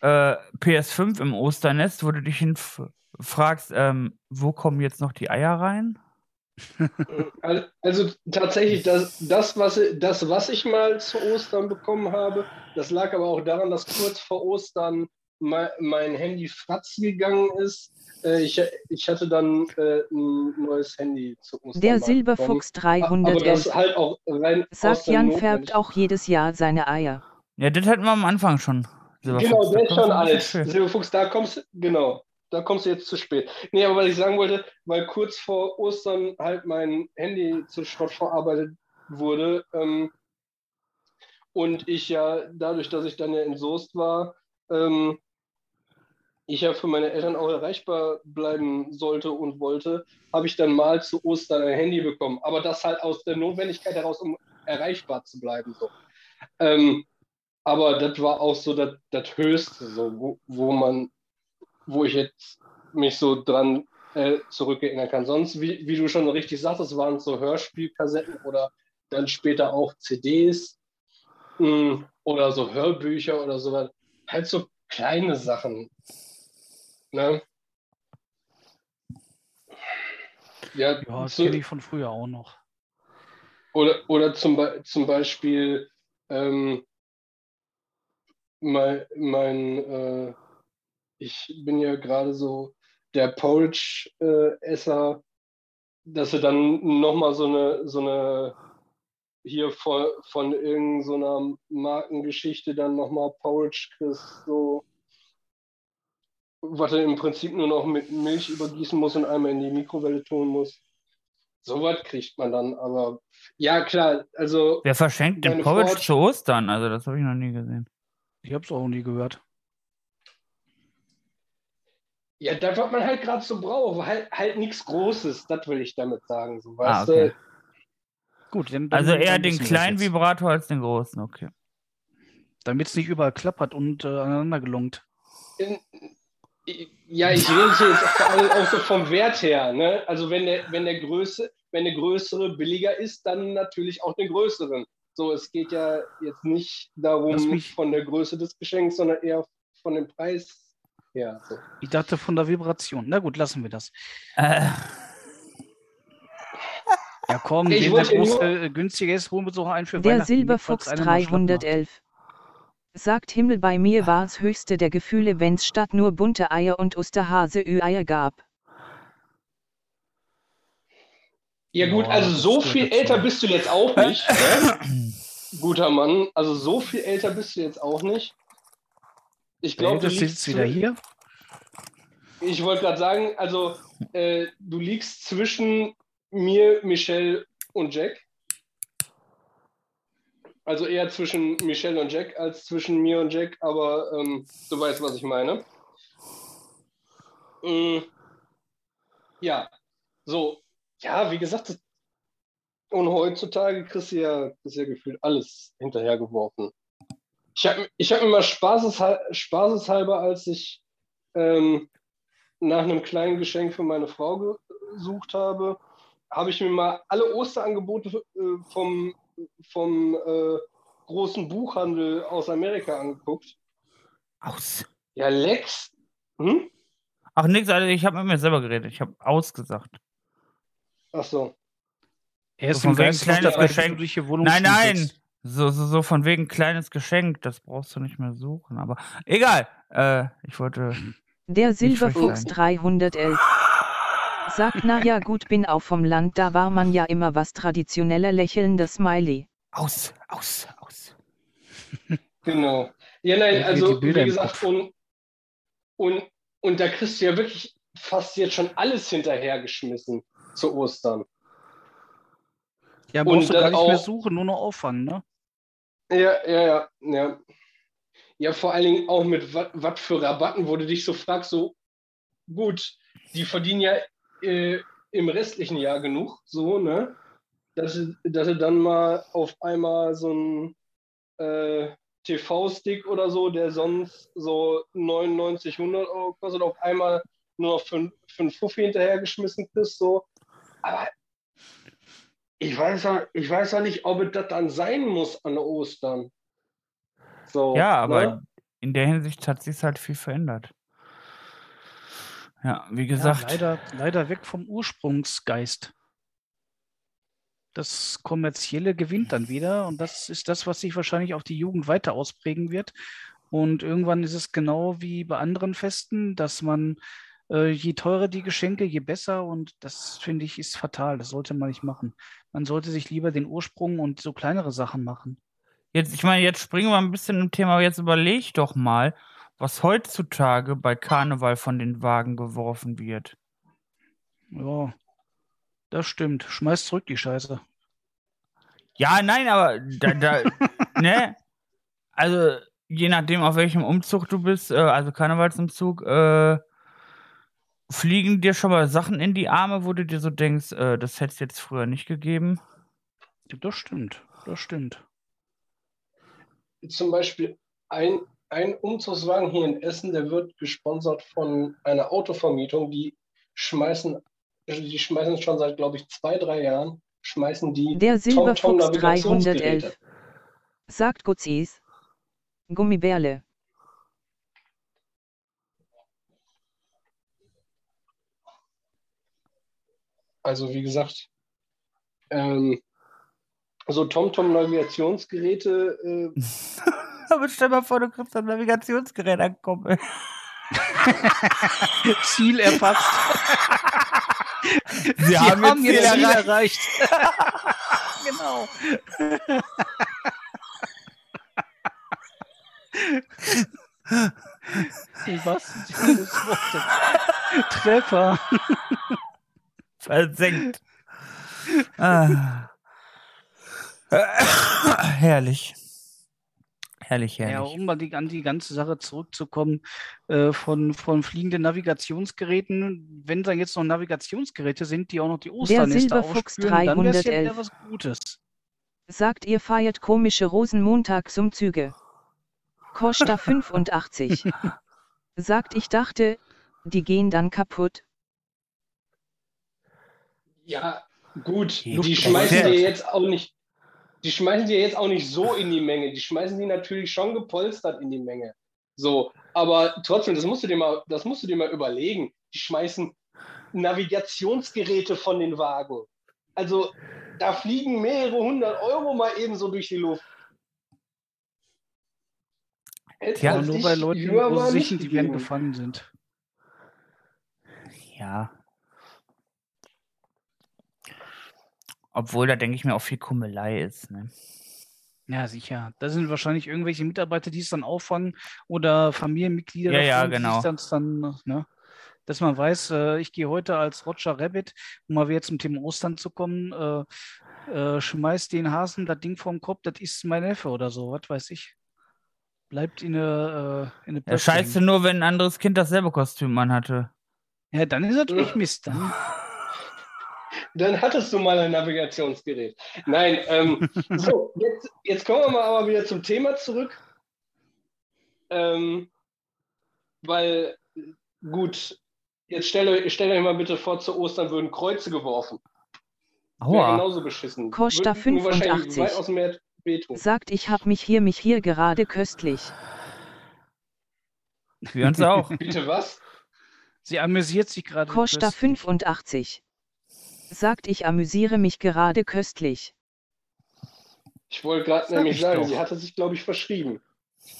äh, PS5 im Osternest, wo du dich hinfragst, ähm, wo kommen jetzt noch die Eier rein? Also tatsächlich, das, das, was, das, was ich mal zu Ostern bekommen habe, das lag aber auch daran, dass kurz vor Ostern mein, mein Handy fratz gegangen ist. Äh, ich, ich hatte dann äh, ein neues Handy zu Ostern. Der Silberfuchs 311 halt auch sagt Jan färbt auch jedes Jahr seine Eier. Ja, das hatten wir am Anfang schon. Genau, der ist schon alt. Silberfuchs, da kommst du, genau da kommst du jetzt zu spät. Nee, aber was ich sagen wollte, weil kurz vor Ostern halt mein Handy zu Schrott verarbeitet wurde ähm, und ich ja dadurch, dass ich dann ja in Soest war, ähm, ich ja für meine Eltern auch erreichbar bleiben sollte und wollte, habe ich dann mal zu Ostern ein Handy bekommen. Aber das halt aus der Notwendigkeit heraus, um erreichbar zu bleiben. So. Ähm, aber das war auch so das, Höchste, so, wo, wo man wo ich jetzt mich so dran äh, zurückerinnern kann. Sonst, wie, wie du schon richtig sagtest, waren so Hörspielkassetten oder dann später auch CDs mh, hm, oder so Hörbücher oder sowas. Halt so kleine Sachen. Ne? Ja, ja das kenne ich von früher auch noch. Oder, oder zum, zum Beispiel ähm, mein, mein äh, ich bin ja gerade so der Porridge-Esser, dass du dann nochmal so eine, so eine, hier von, von irgendeiner so Markengeschichte dann nochmal Porridge kriegst, so was er im Prinzip nur noch mit Milch übergießen muss und einmal in die Mikrowelle tun muss. So was kriegt man dann, aber ja klar, also. Wer verschenkt den Porridge zu Ostern? Also das habe ich noch nie gesehen. Ich habe es auch nie gehört. Ja, das, was man halt gerade so braucht, halt, halt nichts Großes, das will ich damit sagen. So, ah, okay. du? Gut, dann, dann also eher den kleinen Vibrator als den großen, okay. Damit es nicht überall klappert und äh, aneinander gelungt. In, ja, ich rede jetzt vor allem auch so vom Wert her. Ne? Also wenn der, wenn der Größe, wenn eine größere billiger ist, dann natürlich auch den größeren. So, es geht ja jetzt nicht darum mich... von der Größe des Geschenks, sondern eher von dem Preis her. So. Ich dachte von der Vibration. Na gut, lassen wir das. Äh. Ja, komm, ich wenn der große, nur... günstige ist, holen wir so einen für Der Silberfuchs 311 sagt Himmel bei mir war's höchste der Gefühle wenn's statt nur bunte Eier und Osterhase Ü-Eier gab. Ja gut, also so viel älter bist du jetzt auch nicht, ne? guter Mann. Also so viel älter bist du jetzt auch nicht. Ich glaube, du sitzt wieder hier. Ich wollte gerade sagen, also äh, du liegst zwischen mir, Michelle und Jack. Also eher zwischen Michelle und Jack als zwischen mir und Jack, aber ähm, du weißt, was ich meine. Äh, ja, so, ja, wie gesagt, und heutzutage kriegst du ja, kriegst ja gefühlt alles hinterhergeworfen. Ich habe ich hab mir mal spaßeshalber, spaßeshalber als ich ähm, nach einem kleinen Geschenk für meine Frau gesucht habe, habe ich mir mal alle Osterangebote äh, vom vom äh, großen Buchhandel aus Amerika angeguckt. Aus. Ja, Lex. Hm? Ach, nix, also ich habe mit mir selber geredet. Ich habe ausgesagt. Ach so. Er ist so wegen kleines Geschenk. Nein, nein. So, so, so von wegen kleines Geschenk. Das brauchst du nicht mehr suchen. Aber egal. Äh, ich wollte. Der Silberfuchs 311 sagt, na ja gut, bin auch vom Land, da war man ja immer was traditioneller lächelnder Smiley. Aus, aus, aus. genau. Ja, nein, also wie gesagt, und, und, und da kriegst du ja wirklich fast jetzt schon alles hinterhergeschmissen zu Ostern. Ja, musst du gar nicht auch, mehr suchen, nur noch auffangen, ne? Ja, ja, ja, ja. Ja, vor allen Dingen auch mit was für Rabatten, wo du dich so fragst, so gut, die verdienen ja äh, im restlichen Jahr genug, so, ne? Dass, dass sie dann mal auf einmal so ein äh, TV-Stick oder so, der sonst so 99, 100 Euro kostet, auf einmal nur noch für, für einen Fuffi hinterhergeschmissen kriegst, so. Aber ich weiß ja, ich weiß ja nicht, ob es das dann sein muss an Ostern. So, ja, aber ne? in der Hinsicht hat sich halt viel verändert. Ja, wie gesagt. Ja, leider, leider weg vom Ursprungsgeist. Das Kommerzielle gewinnt dann wieder und das ist das, was sich wahrscheinlich auf die Jugend weiter ausprägen wird. Und irgendwann ist es genau wie bei anderen Festen, dass man äh, je teurer die Geschenke, je besser und das finde ich ist fatal. Das sollte man nicht machen. Man sollte sich lieber den Ursprung und so kleinere Sachen machen. Jetzt, ich meine, jetzt springen wir ein bisschen im Thema, jetzt überleg doch mal, was heutzutage bei Karneval von den Wagen geworfen wird. Ja, das stimmt. Schmeiß zurück die Scheiße. Ja, nein, aber da, da ne? Also, je nachdem, auf welchem Umzug du bist, äh, also Karnevalsumzug, äh, fliegen dir schon mal Sachen in die Arme, wo du dir so denkst, äh, das hätte es jetzt früher nicht gegeben? Das stimmt, das stimmt. Zum Beispiel ein, ein Umzugswagen hier in Essen, der wird gesponsert von einer Autovermietung, die schmeißen, die schmeißen schon seit, glaube ich, zwei, drei Jahren, schmeißen die Der Silberfuchs 311. Sagt Guzis. Gummibärle. Also wie gesagt, ähm, so TomTom-Navigationsgeräte äh, Aber stell mal vor, du kriegst ein Navigationsgerät ankommen. Ziel erfasst. Sie haben, haben Ziel, Ziel erreicht. genau. Im wahrsten Sinne des Wortes. Treffer. Versenkt. Ah. herrlich. Herrlich, herrlich. Ja, um mal die, an die ganze Sache zurückzukommen, äh, von, von fliegenden Navigationsgeräten, wenn da jetzt noch Navigationsgeräte sind, die auch noch die Osternester Silberfuchs ausspüren, dann wäre es ja 311. wieder was Gutes. Sagt ihr feiert komische Rosenmontagsumzüge. Costa 85. Sagt ich dachte, die gehen dann kaputt. Ja, gut, Die schmeißen dir jetzt auch nicht, die schmeißen dir jetzt auch nicht so in die Menge. Die schmeißen die natürlich schon gepolstert in die Menge. So, aber trotzdem, das musst du dir mal, das musst du dir mal überlegen. Die schmeißen Navigationsgeräte von den Wagen. Also da fliegen mehrere hundert Euro mal eben so durch die Luft. Aber als nur bei Leuten, wo sie sich in die gefallen sind. Ja. Obwohl, da denke ich mir auch viel Kummelei ist. Ne? Ja, sicher. Da sind wahrscheinlich irgendwelche Mitarbeiter, die es dann auffangen oder Familienmitglieder, Ja, ja, genau. das dann, ne, dass man weiß, äh, ich gehe heute als Roger Rabbit, um mal wieder zum Thema Ostern zu kommen, äh, äh, schmeiß den Hasen das Ding vom Kopf, das ist mein Neffe oder so, was weiß ich. Bleibt in eine, äh, in eine Ja, scheiße nur, wenn ein anderes Kind dasselbe Kostüm anhatte. Ja, dann ist natürlich Mist. Dann. Dann hattest du mal ein Navigationsgerät. Nein, ähm, so, jetzt, jetzt kommen wir mal aber wieder zum Thema zurück. Ähm, weil, gut, jetzt stellt euch, stellt euch mal bitte vor, zu Ostern würden Kreuze geworfen. Aua. genauso beschissen. Wahrscheinlich 85. weit aus dem Meer wehtun. Sagt ich hab mich hier mich hier gerade köstlich. Wir uns auch. Bitte was? Sie amüsiert sich gerade. Costa köstlich. 85. Sagt ich amüsiere mich gerade köstlich. Ich wollte gerade nämlich ich sagen, doch. sie hatte sich, glaube ich, verschrieben.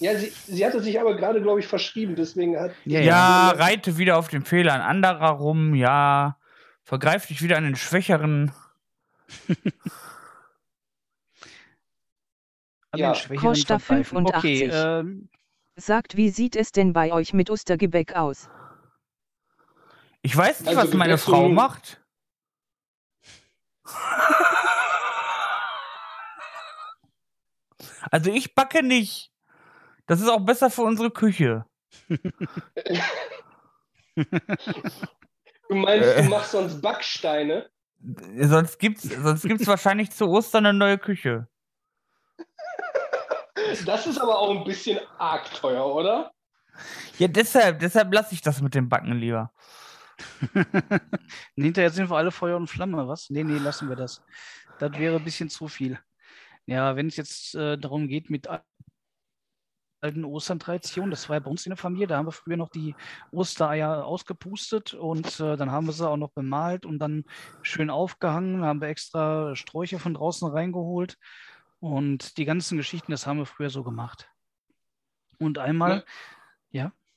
Ja, sie, sie hatte sich aber gerade, glaube ich, verschrieben. Deswegen hat. Ja, Ja, reite wieder auf dem Fehler ein anderer rum, ja. Vergreif dich wieder an den Schwächeren. An Ja. den Schwächeren Costa vergreifen. Okay, 85. ähm, Sagt wie sieht es denn bei euch mit Ostergebäck aus? Ich weiß nicht, Also was meine Frau macht. Also ich backe nicht. Das ist auch besser für unsere Küche. Du meinst, Äh. du machst sonst Backsteine? Sonst gibt's, sonst gibt's wahrscheinlich zu Ostern eine neue Küche. Das ist aber auch ein bisschen arg teuer, oder? Ja, deshalb, deshalb lasse ich das mit dem Backen lieber. hinterher sind wir alle Feuer und Flamme, was? Nee, nee, lassen wir das. Das wäre ein bisschen zu viel. Ja, wenn es jetzt äh, darum geht mit al- alten Ostern-Traditionen, das war ja bei uns in der Familie, da haben wir früher noch die Ostereier ausgepustet und äh, dann haben wir sie auch noch bemalt und dann schön aufgehangen, haben wir extra Sträucher von draußen reingeholt und die ganzen Geschichten, das haben wir früher so gemacht. Und einmal, ja, Mm,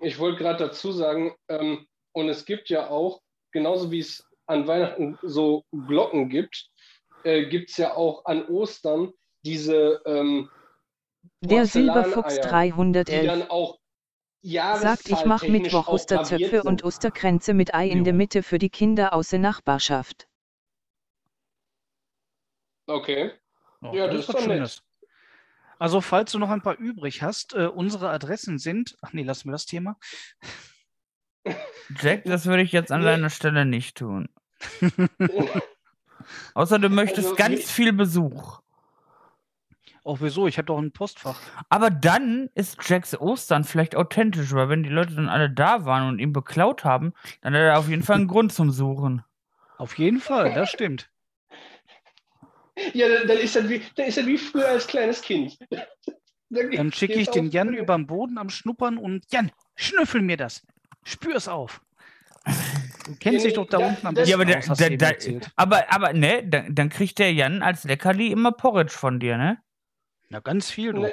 Ich wollte gerade dazu sagen, ähm, und es gibt ja auch, genauso wie es an Weihnachten so Glocken gibt, äh, gibt es ja auch an Ostern diese ähm, Der Silberfuchs Porzellaneier, die 311. dann auch Sagt ich mach jahreszahltechnisch Mittwoch Osterzöpfe und. Osterkränze mit Ei in der Mitte für die Kinder aus der Nachbarschaft. Okay. Oh, Ja, das das ist doch nett. Also, falls du noch ein paar übrig hast, äh, unsere Adressen sind. Ach nee, lassen wir das Thema. Jack, das würde ich jetzt an Nee. deiner Stelle nicht tun. Außer du möchtest Also, ganz viel Besuch. Auch wieso? Ich habe doch ein Postfach. Aber dann ist Jacks Ostern vielleicht authentisch, weil wenn die Leute dann alle da waren und ihn beklaut haben, dann hat er auf jeden Fall einen Grund zum Suchen. Auf jeden Fall, das stimmt. Ja, dann, dann, ist das wie, dann ist das wie früher als kleines Kind. Dann schicke ich den Jan über den Boden am Schnuppern und Jan, schnüffel mir das. Spür's auf. Du kennst Ja, dich doch da ja, unten am das- besten Ja, aber, der, aus, der, der, aber, aber ne, dann, dann kriegt der Jan als Leckerli immer Porridge von dir, ne? Na, ganz viel, du. Nein,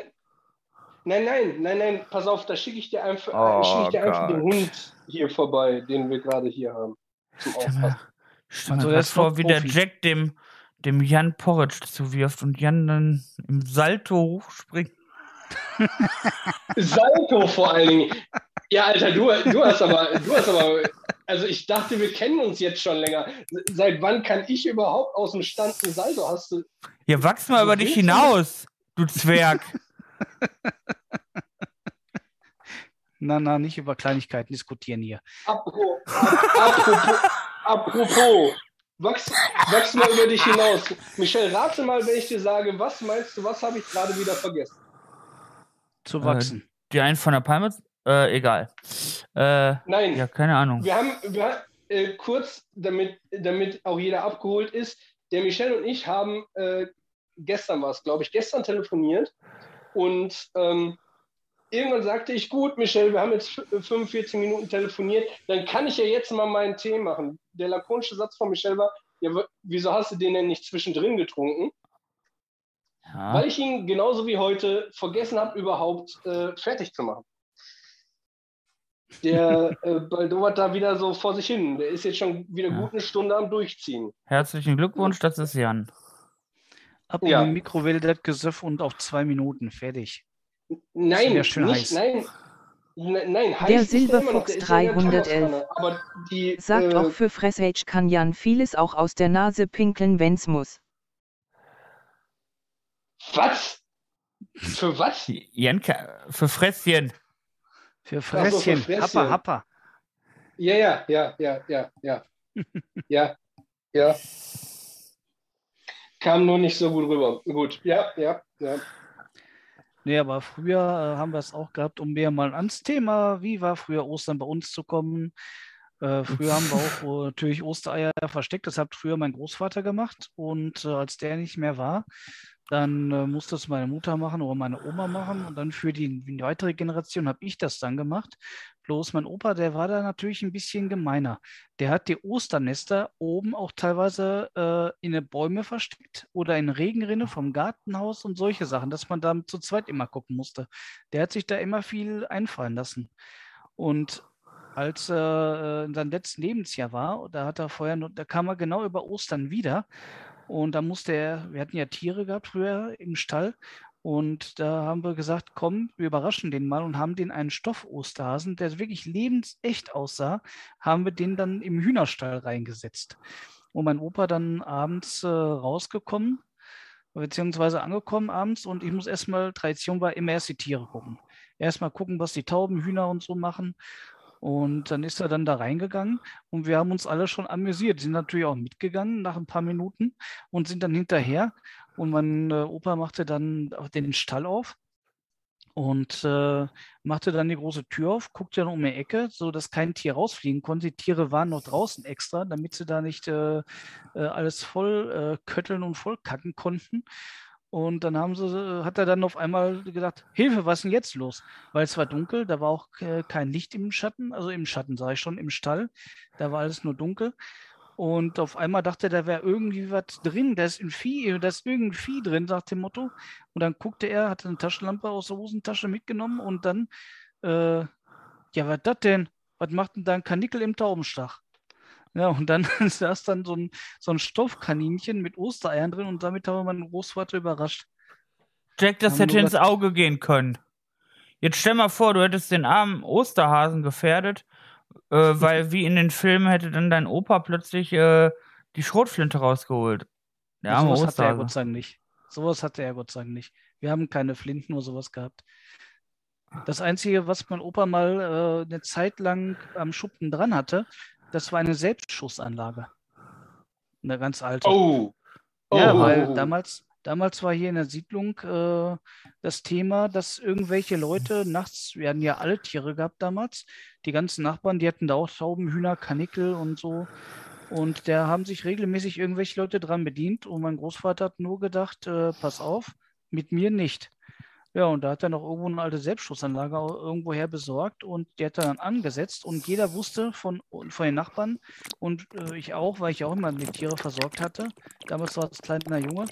nein, nein, nein, nein, pass auf, da schicke ich dir einfach, Oh schicke ich dir einfach den. Hund hier vorbei, den wir gerade hier haben. Zum Aufpassen. Also, grad der ist vor, wie der. Jack dem, dem Jan Porridge zuwirft und Jan dann im Salto hochspringt. Salto vor allen Dingen. Ja, Alter, du, du hast aber, du hast aber, also ich dachte, wir kennen uns jetzt schon länger. Seit wann kann ich überhaupt aus dem Stand ein Salto? Hast du. Ja, wachs mal So über dich hinaus, du Zwerg. Na, na, nicht über Kleinigkeiten diskutieren hier. Apropos, apropos, apropos wachs, wachs mal über dich hinaus. Michelle, rate mal, wenn ich dir sage, was meinst du, was habe ich gerade wieder vergessen? Zu Äh, wachsen. Die einen von der Palme, äh, egal. Äh, Nein, ja, keine Ahnung. wir haben, wir, haben, äh, kurz, damit, damit auch jeder abgeholt ist, der Michelle und ich haben äh, gestern war es, glaube ich, gestern telefoniert und ähm, irgendwann sagte ich, gut, Michelle, wir haben jetzt f- 45 Minuten telefoniert, dann kann ich ja jetzt mal meinen Tee machen. Der lakonische Satz von Michelle war, ja, wieso hast du den denn nicht zwischendrin getrunken? Ja. Weil ich ihn genauso wie heute vergessen habe, überhaupt äh, fertig zu machen. Der äh, baldowert da wieder so vor sich hin. Der ist jetzt schon wieder Ja. gut eine Stunde am Durchziehen. Herzlichen Glückwunsch, das ist Jan. Ab ja. in die Mikrowelle das Gesöff und auf zwei Minuten fertig. Nein, wieder schön nicht, heiß. nein. Nein, nein, heiß Der Silberfuchs der ist ja in der 311 Thermoskanne, Aber die, Sagt äh, auch für Fressage kann Jan vieles auch aus der Nase pinkeln, wenn's muss. was? Für was? Jan, ka- für Fresschen. Für Fresschen. Happer, Happer. Ja, ja, ja, ja, ja, ja. ja, ja. Kam nur nicht so gut rüber. Gut, ja, ja, ja. Nee, aber früher äh, haben wir es auch gehabt, um mehr mal ans Thema, wie war früher Ostern bei uns zu kommen. Äh, früher haben wir auch äh, natürlich Ostereier versteckt. Das hat früher mein Großvater gemacht. Und äh, als der nicht mehr war, dann äh, musste es meine Mutter machen oder meine Oma machen. Und dann für die, die weitere Generation habe ich das dann gemacht. Bloß mein Opa, der war da natürlich ein bisschen gemeiner. Der hat die Osternester oben auch teilweise äh, in den Bäume versteckt oder in Regenrinne vom Gartenhaus und solche Sachen, dass man da zu zweit immer gucken musste. Der hat sich da immer viel einfallen lassen. Und als er äh, in seinem letzten Lebensjahr war, da hat er vorher, da kam er genau über Ostern wieder. Und da musste er, wir hatten ja Tiere gehabt früher im Stall. Und da haben wir gesagt, komm, wir überraschen den mal und haben den einen Stoff-Osterhasen, der wirklich lebensecht aussah, haben wir den dann im Hühnerstall reingesetzt. Und mein Opa dann abends äh, rausgekommen, beziehungsweise angekommen abends und ich muss erstmal, Tradition war immer erst die Tiere gucken. Erstmal gucken, was die Tauben, Hühner und so machen. Und dann ist er dann da reingegangen und wir haben uns alle schon amüsiert. Sind natürlich auch mitgegangen nach ein paar Minuten und sind dann hinterher. Und mein äh, Opa machte dann den Stall auf und äh, machte dann die große Tür auf, guckte dann um die Ecke, sodass kein Tier rausfliegen konnte. Die Tiere waren noch draußen extra, damit sie da nicht äh, äh, alles voll äh, kötteln und voll kacken konnten. Und dann haben sie, äh, hat er dann auf einmal gedacht, Hilfe, was ist denn jetzt los? Weil es war dunkel, da war auch kein Licht im Schatten, also im Schatten sah ich schon, im Stall, da war alles nur dunkel. Und auf einmal dachte er, da wäre irgendwie was drin, da ist ein Vieh, da ist irgendein Vieh drin, sagt dem Motto. Und dann guckte er, hatte eine Taschenlampe aus der Hosentasche mitgenommen und dann, äh, ja, was das denn? Was macht denn da ein Kanickel im Taubenstach? Ja, und dann saß dann so ein, so ein Stoffkaninchen mit Ostereiern drin und damit haben wir meinen Großvater überrascht. Jack, das Haben hätte ins Auge gehen können. Jetzt stell mal vor, du hättest den armen Osterhasen gefährdet, äh, weil wie in den Filmen hätte dann dein Opa plötzlich äh, die Schrotflinte rausgeholt. Der Ja, sowas hatte er. Gott sei Dank nicht. Sowas hatte er Gott sei Dank nicht. Wir haben keine Flinten oder sowas gehabt. Das Einzige, was mein Opa mal äh, eine Zeit lang am Schuppen dran hatte, das war eine Selbstschussanlage. Eine ganz alte. Oh. oh. Ja, oh, weil damals, damals war hier in der Siedlung äh, das Thema, dass irgendwelche Leute nachts, wir hatten ja alle Tiere gehabt damals, die ganzen Nachbarn, die hatten da auch Tauben, Hühner, Kanickel und so. Und da haben sich regelmäßig irgendwelche Leute dran bedient und mein Großvater hat nur gedacht, äh, pass auf, mit mir nicht. Ja, und da hat er noch irgendwo eine alte Selbstschussanlage irgendwoher besorgt und die hat er dann angesetzt und jeder wusste von, von den Nachbarn und äh, ich auch, weil ich auch immer mit Tiere versorgt hatte. Damals war es kleiner Junge.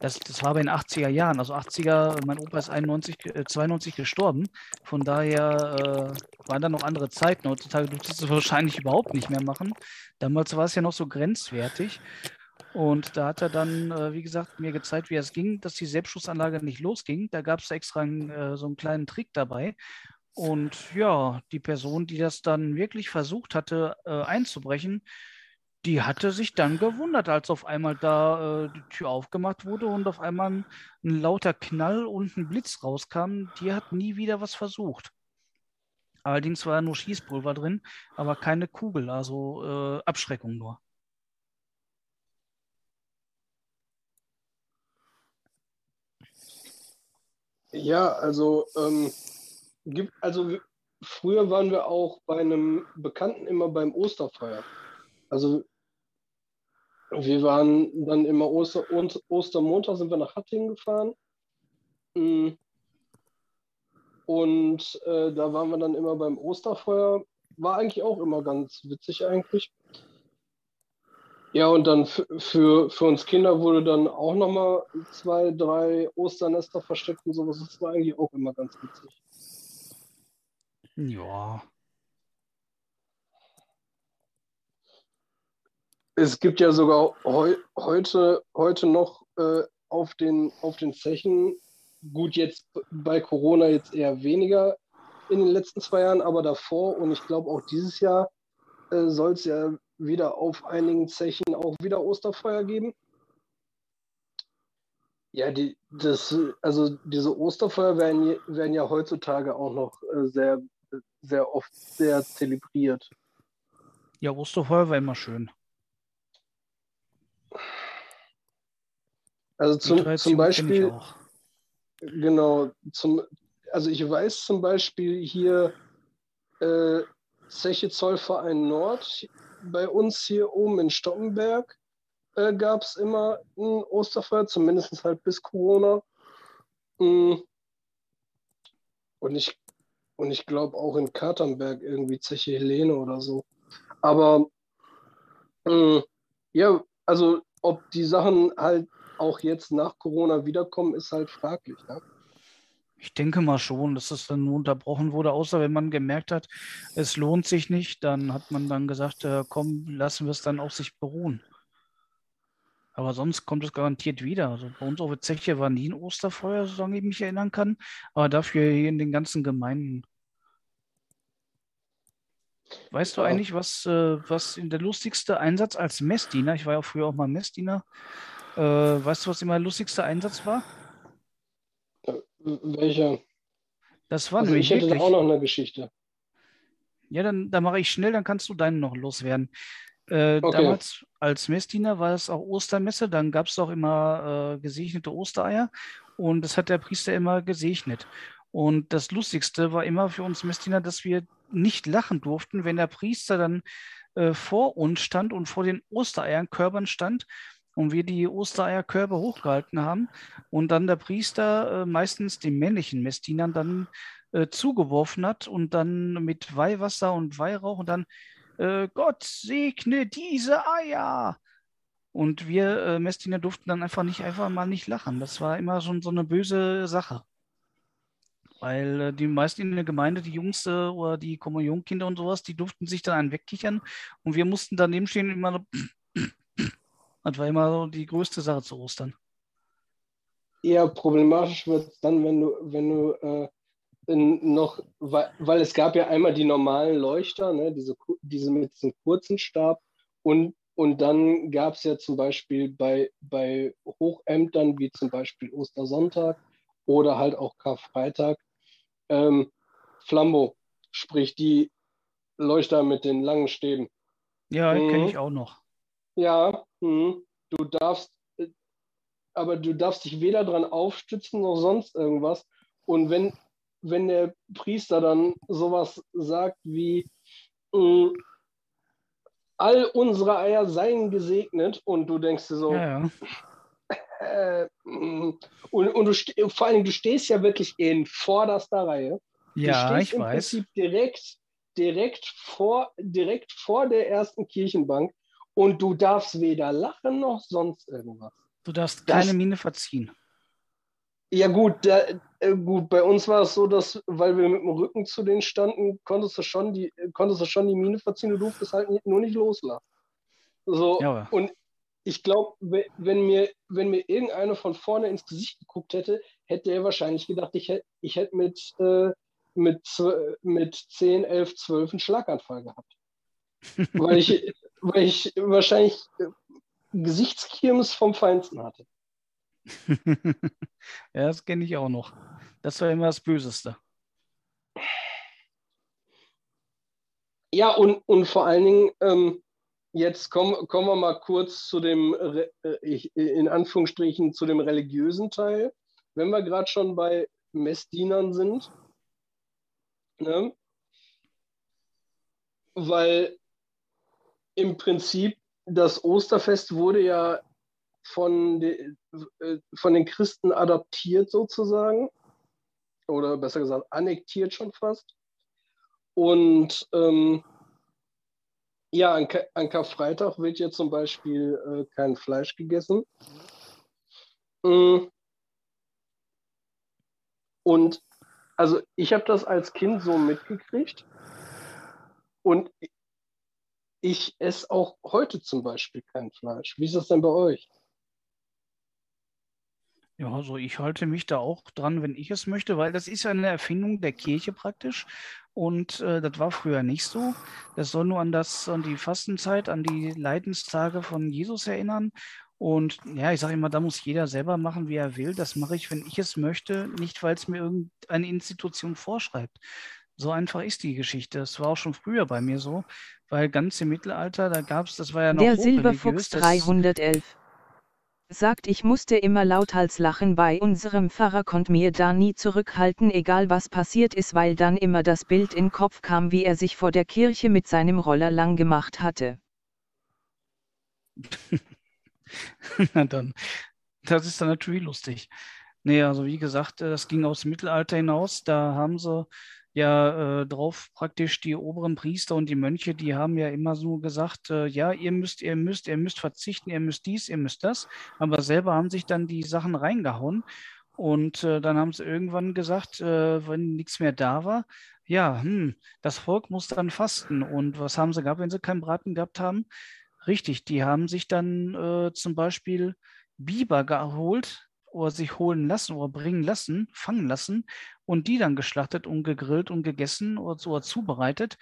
Das, das war aber in den 80er Jahren. Also 80er, mein Opa ist 91, ge- äh, 92 gestorben. Von daher äh, waren da noch andere Zeiten. Heutzutage dürftest du es wahrscheinlich überhaupt nicht mehr machen. Damals war es ja noch so grenzwertig. Und da hat er dann, äh, wie gesagt, mir gezeigt, wie es ging, dass die Selbstschussanlage nicht losging. Da gab es extra einen, äh, so einen kleinen Trick dabei. Und ja, die Person, die das dann wirklich versucht hatte äh, einzubrechen, die hatte sich dann gewundert, als auf einmal da äh, die Tür aufgemacht wurde und auf einmal ein, ein, lauter Knall und ein Blitz rauskam. Die hat nie wieder was versucht. Allerdings war nur Schießpulver drin, aber keine Kugel, also äh, Abschreckung nur. Ja, also ähm, gibt, also früher waren wir auch bei einem Bekannten immer beim Osterfeuer. Also wir waren dann immer Oster, Ostermontag sind wir nach Hattingen gefahren. Mm. Und äh, da waren wir dann immer beim Osterfeuer. War eigentlich auch immer ganz witzig eigentlich. Ja, und dann für, für uns Kinder wurde dann auch nochmal zwei, drei Osternester versteckt und sowas. Das war eigentlich auch immer ganz witzig. Ja. Es gibt ja sogar heu, heute, heute noch äh, auf, den, auf den Zechen, gut jetzt bei Corona jetzt eher weniger in den letzten zwei Jahren, aber davor und ich glaube auch dieses Jahr äh, soll es ja wieder auf einigen Zechen auch wieder Osterfeuer geben. Ja, die, das, also diese Osterfeuer werden, werden ja heutzutage auch noch äh, sehr, sehr oft sehr zelebriert. Ja, Osterfeuer war immer schön. Also zum, zum Beispiel, genau, zum, also ich weiß zum Beispiel hier äh, Zeche Zollverein Nord, bei uns hier oben in Stoppenberg äh, gab es immer ein Osterfeuer, zumindest halt bis Corona. Mm. Und ich, und ich glaube auch in Katernberg irgendwie Zeche Helene oder so. Aber mm, ja, also ob die Sachen halt auch jetzt nach Corona wiederkommen, ist halt fraglich. Ne? Ich denke mal schon, dass es dann unterbrochen wurde, außer wenn man gemerkt hat, es lohnt sich nicht, dann hat man dann gesagt, äh, komm, lassen wir es dann auf sich beruhen. Aber sonst kommt es garantiert wieder. Also bei uns auf der Zeche war nie ein Osterfeuer, solange ich mich erinnern kann, aber dafür hier in den ganzen Gemeinden. Weißt du eigentlich, was, äh, was der lustigste Einsatz als Messdiener, ich war ja früher auch mal Messdiener, äh, weißt du, was immer der lustigste Einsatz war? Welcher? Das war also ich hätte wirklich... auch noch eine Geschichte. Ja, dann, dann mache ich schnell, dann kannst du deinen noch loswerden. Äh, okay. Damals als Messdiener war es auch Ostermesse, dann gab es auch immer äh, gesegnete Ostereier und das hat der Priester immer gesegnet. Und das Lustigste war immer für uns Messdiener, dass wir nicht lachen durften, wenn der Priester dann äh, vor uns stand und vor den Ostereierkörpern stand und wir die Ostereierkörbe hochgehalten haben und dann der Priester äh, meistens den männlichen Messdienern dann äh, zugeworfen hat und dann mit Weihwasser und Weihrauch und dann äh, Gott segne diese Eier. Und wir äh, Messdiener durften dann einfach nicht einfach mal nicht lachen. Das war immer schon so eine böse Sache. Weil äh, die meisten in der Gemeinde, die Jungs äh, oder die Kommunionkinder und sowas, die durften sich dann einen wegkichern und wir mussten daneben stehen und immer das war immer so die größte Sache zu Ostern. Eher problematisch wird es dann, wenn du, wenn du äh, noch, weil, weil, es gab ja einmal die normalen Leuchter, ne, diese, diese mit diesem kurzen Stab und, und dann gab es ja zum Beispiel bei, bei Hochämtern wie zum Beispiel Ostersonntag oder halt auch Karfreitag ähm, Flambo, sprich die Leuchter mit den langen Stäben. Ja, mhm. kenne ich auch noch. Ja, hm. du darfst, äh, aber du darfst dich weder dran aufstützen noch sonst irgendwas. Und wenn, wenn der Priester dann sowas sagt wie, hm, all unsere Eier seien gesegnet und du denkst dir so, ja, ja. Äh, und, und du vor allem, du stehst ja wirklich in vorderster Reihe. Ja, ich im weiß. Prinzip direkt, direkt, vor, direkt vor der ersten Kirchenbank und du darfst weder lachen noch sonst irgendwas. Du darfst keine das, Miene verziehen. Ja gut, der, äh, gut, bei uns war es so, dass, weil wir mit dem Rücken zu denen standen, konntest du schon die, konntest du schon die Miene verziehen, du durftest halt nur nicht loslassen. So, ja, und ich glaube, wenn mir, wenn mir irgendeiner von vorne ins Gesicht geguckt hätte, hätte er wahrscheinlich gedacht, ich hätte ich hätt mit, äh, mit, mit 10, 11, 12 einen Schlaganfall gehabt. weil, ich, weil ich wahrscheinlich äh, Gesichtskirmes vom Feinsten hatte. ja, das kenne ich auch noch. Das war immer das Böseste. Ja, und, und vor allen Dingen, ähm, jetzt kommen, kommen wir mal kurz zu dem, äh, in Anführungsstrichen, zu dem religiösen Teil. Wenn wir gerade schon bei Messdienern sind, ne? weil im Prinzip das Osterfest wurde ja von, de, äh, von den Christen adaptiert sozusagen, oder besser gesagt annektiert schon fast. Und ähm, ja, an, an, Karfreitag wird ja zum Beispiel äh, kein Fleisch gegessen. Mhm. Und also ich habe das als Kind so mitgekriegt. Und ich esse auch heute zum Beispiel kein Fleisch. Wie ist das denn bei euch? Ja, also ich halte mich da auch dran, wenn ich es möchte, weil das ist ja eine Erfindung der Kirche praktisch. Und äh, das war früher nicht so. Das soll nur an das, an die Fastenzeit, an die Leidenstage von Jesus erinnern. Und ja, ich sage immer, da muss jeder selber machen, wie er will. Das mache ich, wenn ich es möchte, nicht weil es mir irgendeine Institution vorschreibt. So einfach ist die Geschichte. Das war auch schon früher bei mir so, weil ganz im Mittelalter, da gab es, das war ja noch Der Silberfuchs 311 sagt, ich musste immer lauthals lachen bei unserem Pfarrer, konnte mir da nie zurückhalten, egal was passiert ist, weil dann immer das Bild in Kopf kam, wie er sich vor der Kirche mit seinem Roller lang gemacht hatte. Na dann, das ist dann natürlich lustig. Nee, also wie gesagt, das ging aus dem Mittelalter hinaus. Da haben sie ja äh, drauf praktisch die oberen Priester und die Mönche, die haben ja immer so gesagt, äh, ja, ihr müsst, ihr müsst, ihr müsst verzichten, ihr müsst dies, ihr müsst das, aber selber haben sich dann die Sachen reingehauen und äh, dann haben sie irgendwann gesagt, äh, wenn nichts mehr da war, ja, hm, das Volk muss dann fasten und was haben sie gehabt, wenn sie keinen Braten gehabt haben? Richtig, die haben sich dann äh, zum Beispiel Biber geholt, oder sich holen lassen oder bringen lassen, fangen lassen und die dann geschlachtet und gegrillt und gegessen oder, so zubereitet,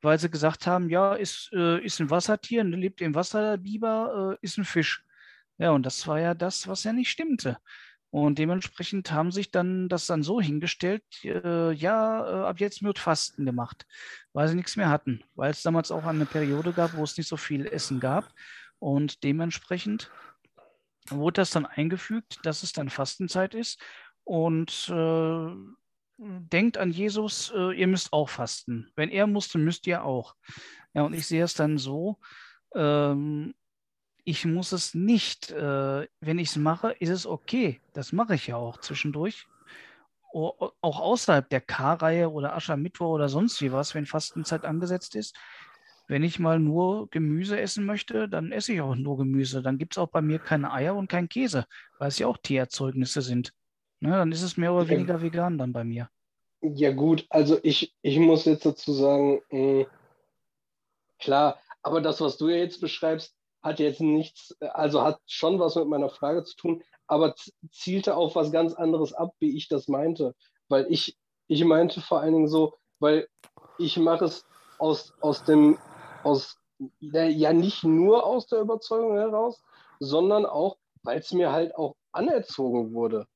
weil sie gesagt haben, ja, ist, äh, ist ein Wassertier, lebt im Wasser, der Biber äh, ist ein Fisch. Ja, und das war ja das, was ja nicht stimmte. Und dementsprechend haben sich dann das dann so hingestellt, äh, ja, äh, ab jetzt wird Fasten gemacht, weil sie nichts mehr hatten, weil es damals auch eine Periode gab, wo es nicht so viel Essen gab. Und dementsprechend wurde das dann eingefügt, dass es dann Fastenzeit ist. Und äh, denkt an Jesus, äh, ihr müsst auch fasten. Wenn er musste, müsst ihr auch. Ja, und ich sehe es dann so, ähm, ich muss es nicht, äh, wenn ich es mache, ist es okay. Das mache ich ja auch zwischendurch. O auch außerhalb der K-Reihe oder Aschermittwoch oder sonst wie was, wenn Fastenzeit angesetzt ist. Wenn ich mal nur Gemüse essen möchte, dann esse ich auch nur Gemüse. Dann gibt es auch bei mir keine Eier und kein Käse, weil es ja auch Tiererzeugnisse sind. Ne, dann ist es mehr oder weniger ja. vegan dann bei mir. Ja gut, also ich, ich muss jetzt dazu sagen, mh, hm, klar, aber das, was du ja jetzt beschreibst, hat jetzt nichts, also hat schon was mit meiner Frage zu tun, aber zielte auf was ganz anderes ab, wie ich das meinte. Weil ich, ich meinte vor allen Dingen so, weil ich mache es aus, aus dem, aus, ja nicht nur aus der Überzeugung heraus, sondern auch, weil es mir halt auch anerzogen wurde.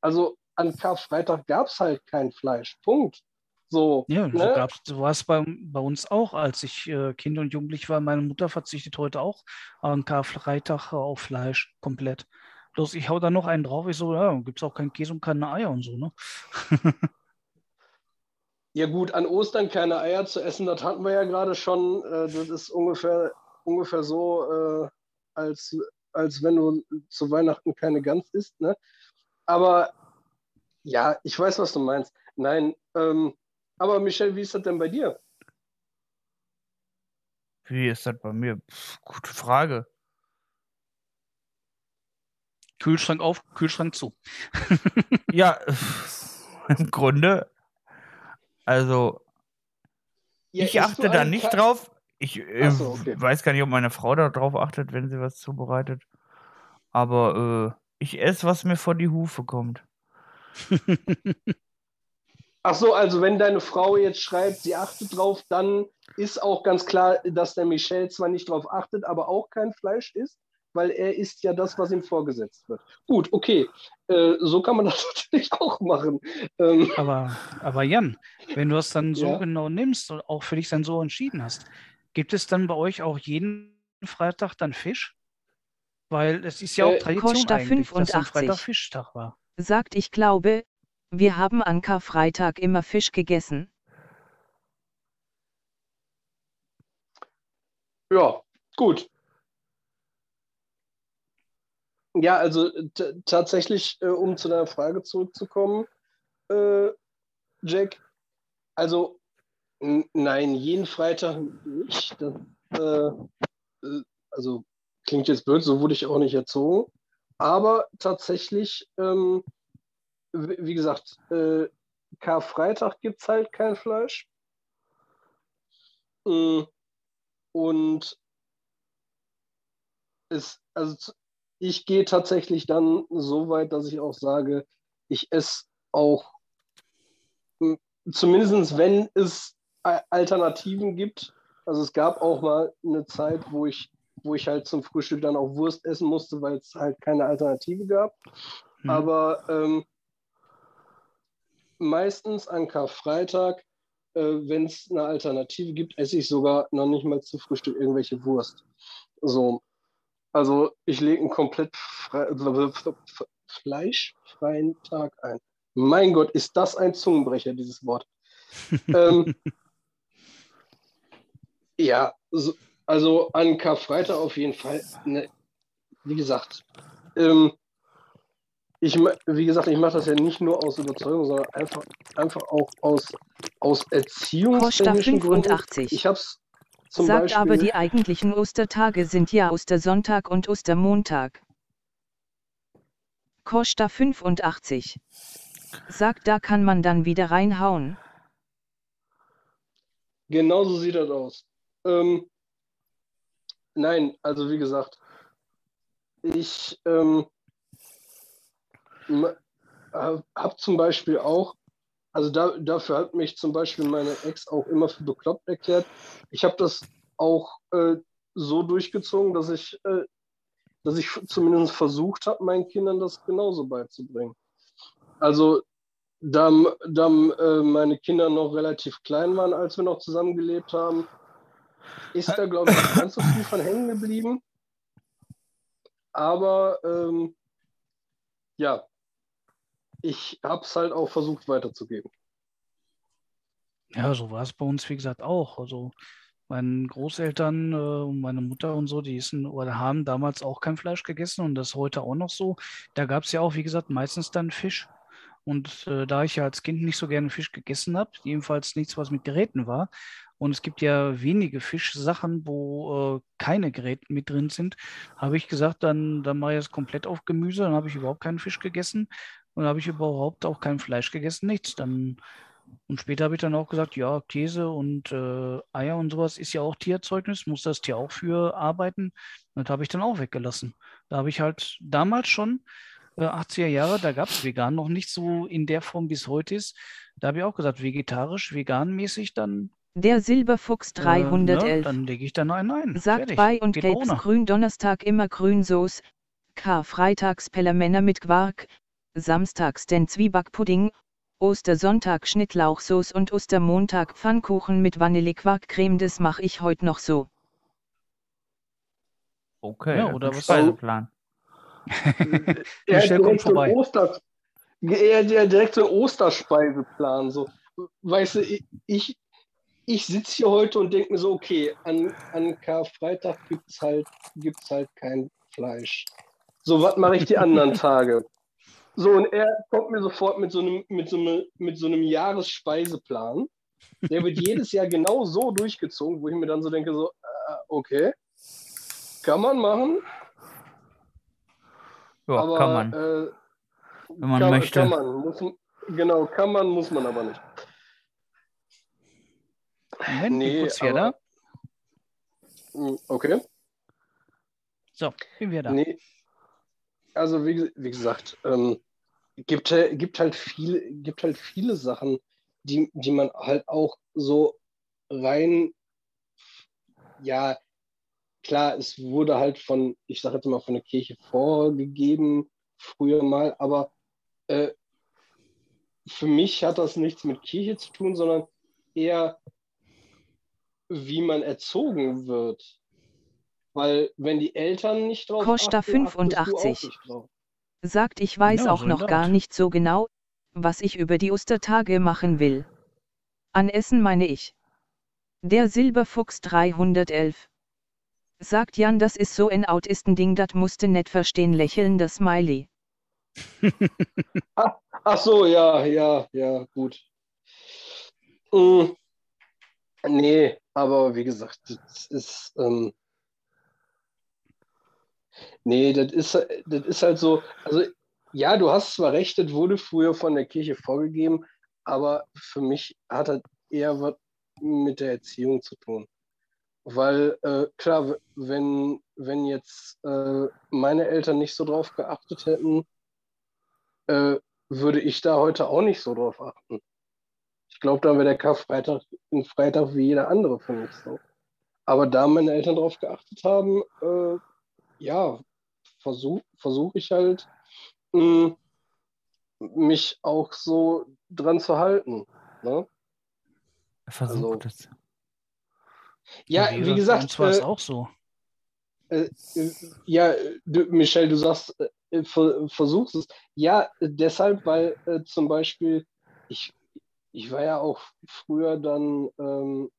Also an Karfreitag gab es halt kein Fleisch. Punkt. So, ja, ne? so, gab's, so war es bei, bei uns auch, als ich äh, Kind und Jugendlich war. Meine Mutter verzichtet heute auch an Karfreitag auf Fleisch komplett. Bloß ich hau da noch einen drauf. Ich so, ja, gibt es auch kein Käse und keine Eier und so, ne? ja, gut, an Ostern keine Eier zu essen, das hatten wir ja gerade schon. Äh, das ist ungefähr, ungefähr so, äh, als, als wenn du zu Weihnachten keine Gans isst, ne? Aber ja, ich weiß, was du meinst. Nein, ähm, aber Michel, wie ist das denn bei dir? Wie ist das bei mir? Pff, gute Frage. Kühlschrank auf, Kühlschrank zu. ja, im Grunde, also ja, ich achte da nicht drauf. Ich äh, so, okay. weiß gar nicht, ob meine Frau darauf achtet, wenn sie was zubereitet. Aber äh, ich esse, was mir vor die Hufe kommt. Ach so, also wenn deine Frau jetzt schreibt, sie achtet drauf, dann ist auch ganz klar, dass der Michel zwar nicht drauf achtet, aber auch kein Fleisch isst, weil er isst ja das, was ihm vorgesetzt wird. Gut, okay. Äh, so kann man das natürlich auch machen. Ähm, Aber, aber Jan, wenn du es dann so Ja. genau nimmst und auch für dich dann so entschieden hast, gibt es dann bei euch auch jeden Freitag dann Fisch? Weil es ist ja auch Äh, Tradition Costa eigentlich, dass am 85. Freitag Fischtag war. Sagt ich glaube, wir haben an Karfreitag immer Fisch gegessen. Ja, gut. Ja, also t- tatsächlich, äh, um zu deiner Frage zurückzukommen, äh, Jack, also nein, jeden Freitag nicht. Das, äh, äh, also klingt jetzt blöd, so wurde ich auch nicht erzogen. Aber tatsächlich, ähm, wie gesagt, äh, Karfreitag gibt es halt kein Fleisch. Mm, Und es, also ich gehe tatsächlich dann so weit, dass ich auch sage, ich esse auch, m, zumindest wenn es Alternativen gibt. Also es gab auch mal eine Zeit, wo ich, wo ich halt zum Frühstück dann auch Wurst essen musste, weil es halt keine Alternative gab. Mhm. Aber ähm, meistens an Karfreitag, äh, wenn es eine Alternative gibt, esse ich sogar noch nicht mal zu Frühstück irgendwelche Wurst. So. Also ich lege einen komplett frei, fleischfreien Tag ein. Mein Gott, ist das ein Zungenbrecher, dieses Wort. ähm, ja, so, also an Karfreitag auf jeden Fall. Ne, wie gesagt, ähm, ich, wie gesagt, ich mache das ja nicht nur aus Überzeugung, sondern einfach, einfach auch aus, aus erziehungstechnischen Gründen. 85. Ich habe es zum Sagt Beispiel. aber die eigentlichen Ostertage sind ja Ostersonntag und Ostermontag. Costa 85. Sagt, da kann man dann wieder reinhauen. Genau so sieht das aus. Ähm, nein, also wie gesagt, ich ähm, habe zum Beispiel auch, also da, dafür hat mich zum Beispiel meine Ex auch immer für bekloppt erklärt. Ich habe das auch äh, so durchgezogen, dass ich, äh, dass ich zumindest versucht habe, meinen Kindern das genauso beizubringen. Also da, da äh, meine Kinder noch relativ klein waren, als wir noch zusammengelebt haben, ist da, glaube ich, ganz so viel von hängen geblieben. Aber ähm, ja, ich habe es halt auch versucht weiterzugeben. Ja, so war es bei uns, wie gesagt, auch. Also meine Großeltern äh, und meine Mutter und so, die essen oder haben damals auch kein Fleisch gegessen und das heute auch noch so. Da gab es ja auch, wie gesagt, meistens dann Fisch. Und äh, da ich ja als Kind nicht so gerne Fisch gegessen habe, jedenfalls nichts, was mit Geräten war, und es gibt ja wenige Fischsachen, wo äh, keine Geräte mit drin sind, habe ich gesagt, dann, dann mache ich es komplett auf Gemüse, dann habe ich überhaupt keinen Fisch gegessen und habe ich überhaupt auch kein Fleisch gegessen, nichts. Dann und später habe ich dann auch gesagt, ja, Käse und äh, Eier und sowas ist ja auch Tierzeugnis, muss das Tier auch für arbeiten. Und das habe ich dann auch weggelassen. Da habe ich halt damals schon, äh, 80er Jahre, da gab es vegan noch nicht so in der Form, wie es heute ist. Da habe ich auch gesagt, vegetarisch, veganmäßig, dann, Der Silberfuchs äh, ne, 311. dann lege ich da noch einen ein. Sagt Fertig. bei und Geht gelbs ohne. grün Donnerstag immer Grünsoße, Karfreitags Pellermänner mit Quark, Samstags den Zwiebackpudding, Ostersonntag Schnittlauchsoße und Ostermontag Pfannkuchen mit Vanillequarkcreme, das mache ich heute noch so. Okay, Ja, oder ist was- Speiseplan. Er Michel hat kommt direkt so vorbei. einen Oster, er hat ja direkt so einen Osterspeiseplan. So. Weißt du, ich, ich, ich sitze hier heute und denke mir so, okay, an, an Karfreitag gibt es halt, gibt's halt kein Fleisch. So, was mache ich die anderen Tage? So, und er kommt mir sofort mit so einem, mit so einem, mit so einem Jahresspeiseplan. Der wird jedes Jahr genau so durchgezogen, wo ich mir dann so denke, so, äh, okay, kann man machen, Ja, aber kann man. Äh, Wenn man kann, möchte. Kann man, muss, genau, kann man, muss man aber nicht. Moment, Nee, aber- Hm, Okay. So, bin wieder da. Nee. Also wie, wie gesagt, ähm, gibt, halt- gibt halt viele, gibt halt viele Sachen, die, die man halt auch so rein, ja, klar, es wurde halt von, ich sage jetzt mal, von der Kirche vorgegeben, früher mal, aber äh, für mich hat das nichts mit Kirche zu tun, sondern eher, wie man erzogen wird. Weil wenn die Eltern nicht drauf Costa achten, achtest du auch 85. nicht drauf. Sagt, ich weiß auch noch gar nicht so genau, was ich über die Ostertage machen will. An Essen meine ich. Der Silberfuchs 311. Sagt Jan, das ist so ein Autistending, das musste nicht verstehen, lächelnder Smiley. Ach so, ja, ja, ja, gut. Mm, nee, aber wie gesagt, das ist, ähm, nee, das ist, das ist halt so, also ja, du hast zwar recht, das wurde früher von der Kirche vorgegeben, aber für mich hat das eher was mit der Erziehung zu tun. Weil, äh, klar, wenn, wenn jetzt äh, meine Eltern nicht so drauf geachtet hätten, äh, würde ich da heute auch nicht so drauf achten. Ich glaube, da wäre der Karfreitag ein Freitag wie jeder andere für mich so. Aber da meine Eltern drauf geachtet haben, äh, ja, versuche versuch ich halt, mh, mich auch so dran zu halten. Ne? Versucht es. Ja, wie gesagt, Uns war es auch so. Äh, äh, ja, du, Michelle, du sagst, äh, ver, versuchst es. Ja, deshalb, weil äh, zum Beispiel, ich, ich war ja auch früher dann ähm,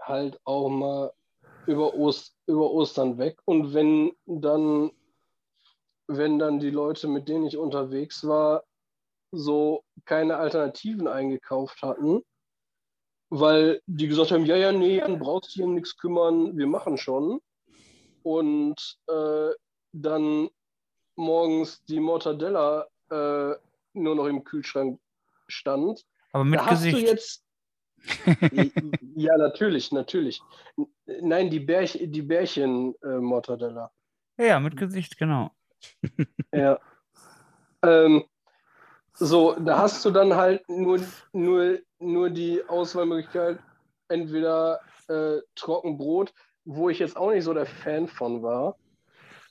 halt auch mal über, Ost, über Ostern weg und wenn dann, wenn dann die Leute, mit denen ich unterwegs war, so keine Alternativen eingekauft hatten, weil die gesagt haben, ja, ja, nee, dann brauchst du dich um nichts kümmern, wir machen schon und äh, dann morgens die Mortadella äh, nur noch im Kühlschrank stand. Aber mit da hast du Gesicht. jetzt. ja, natürlich, natürlich. Nein, die, Bärch die Bärchen-Mortadella. Ja, mit Gesicht, genau. Ja. Ähm, so, da hast du dann halt nur, nur, nur die Auswahlmöglichkeit, entweder äh, Trockenbrot, wo ich jetzt auch nicht so der Fan von war,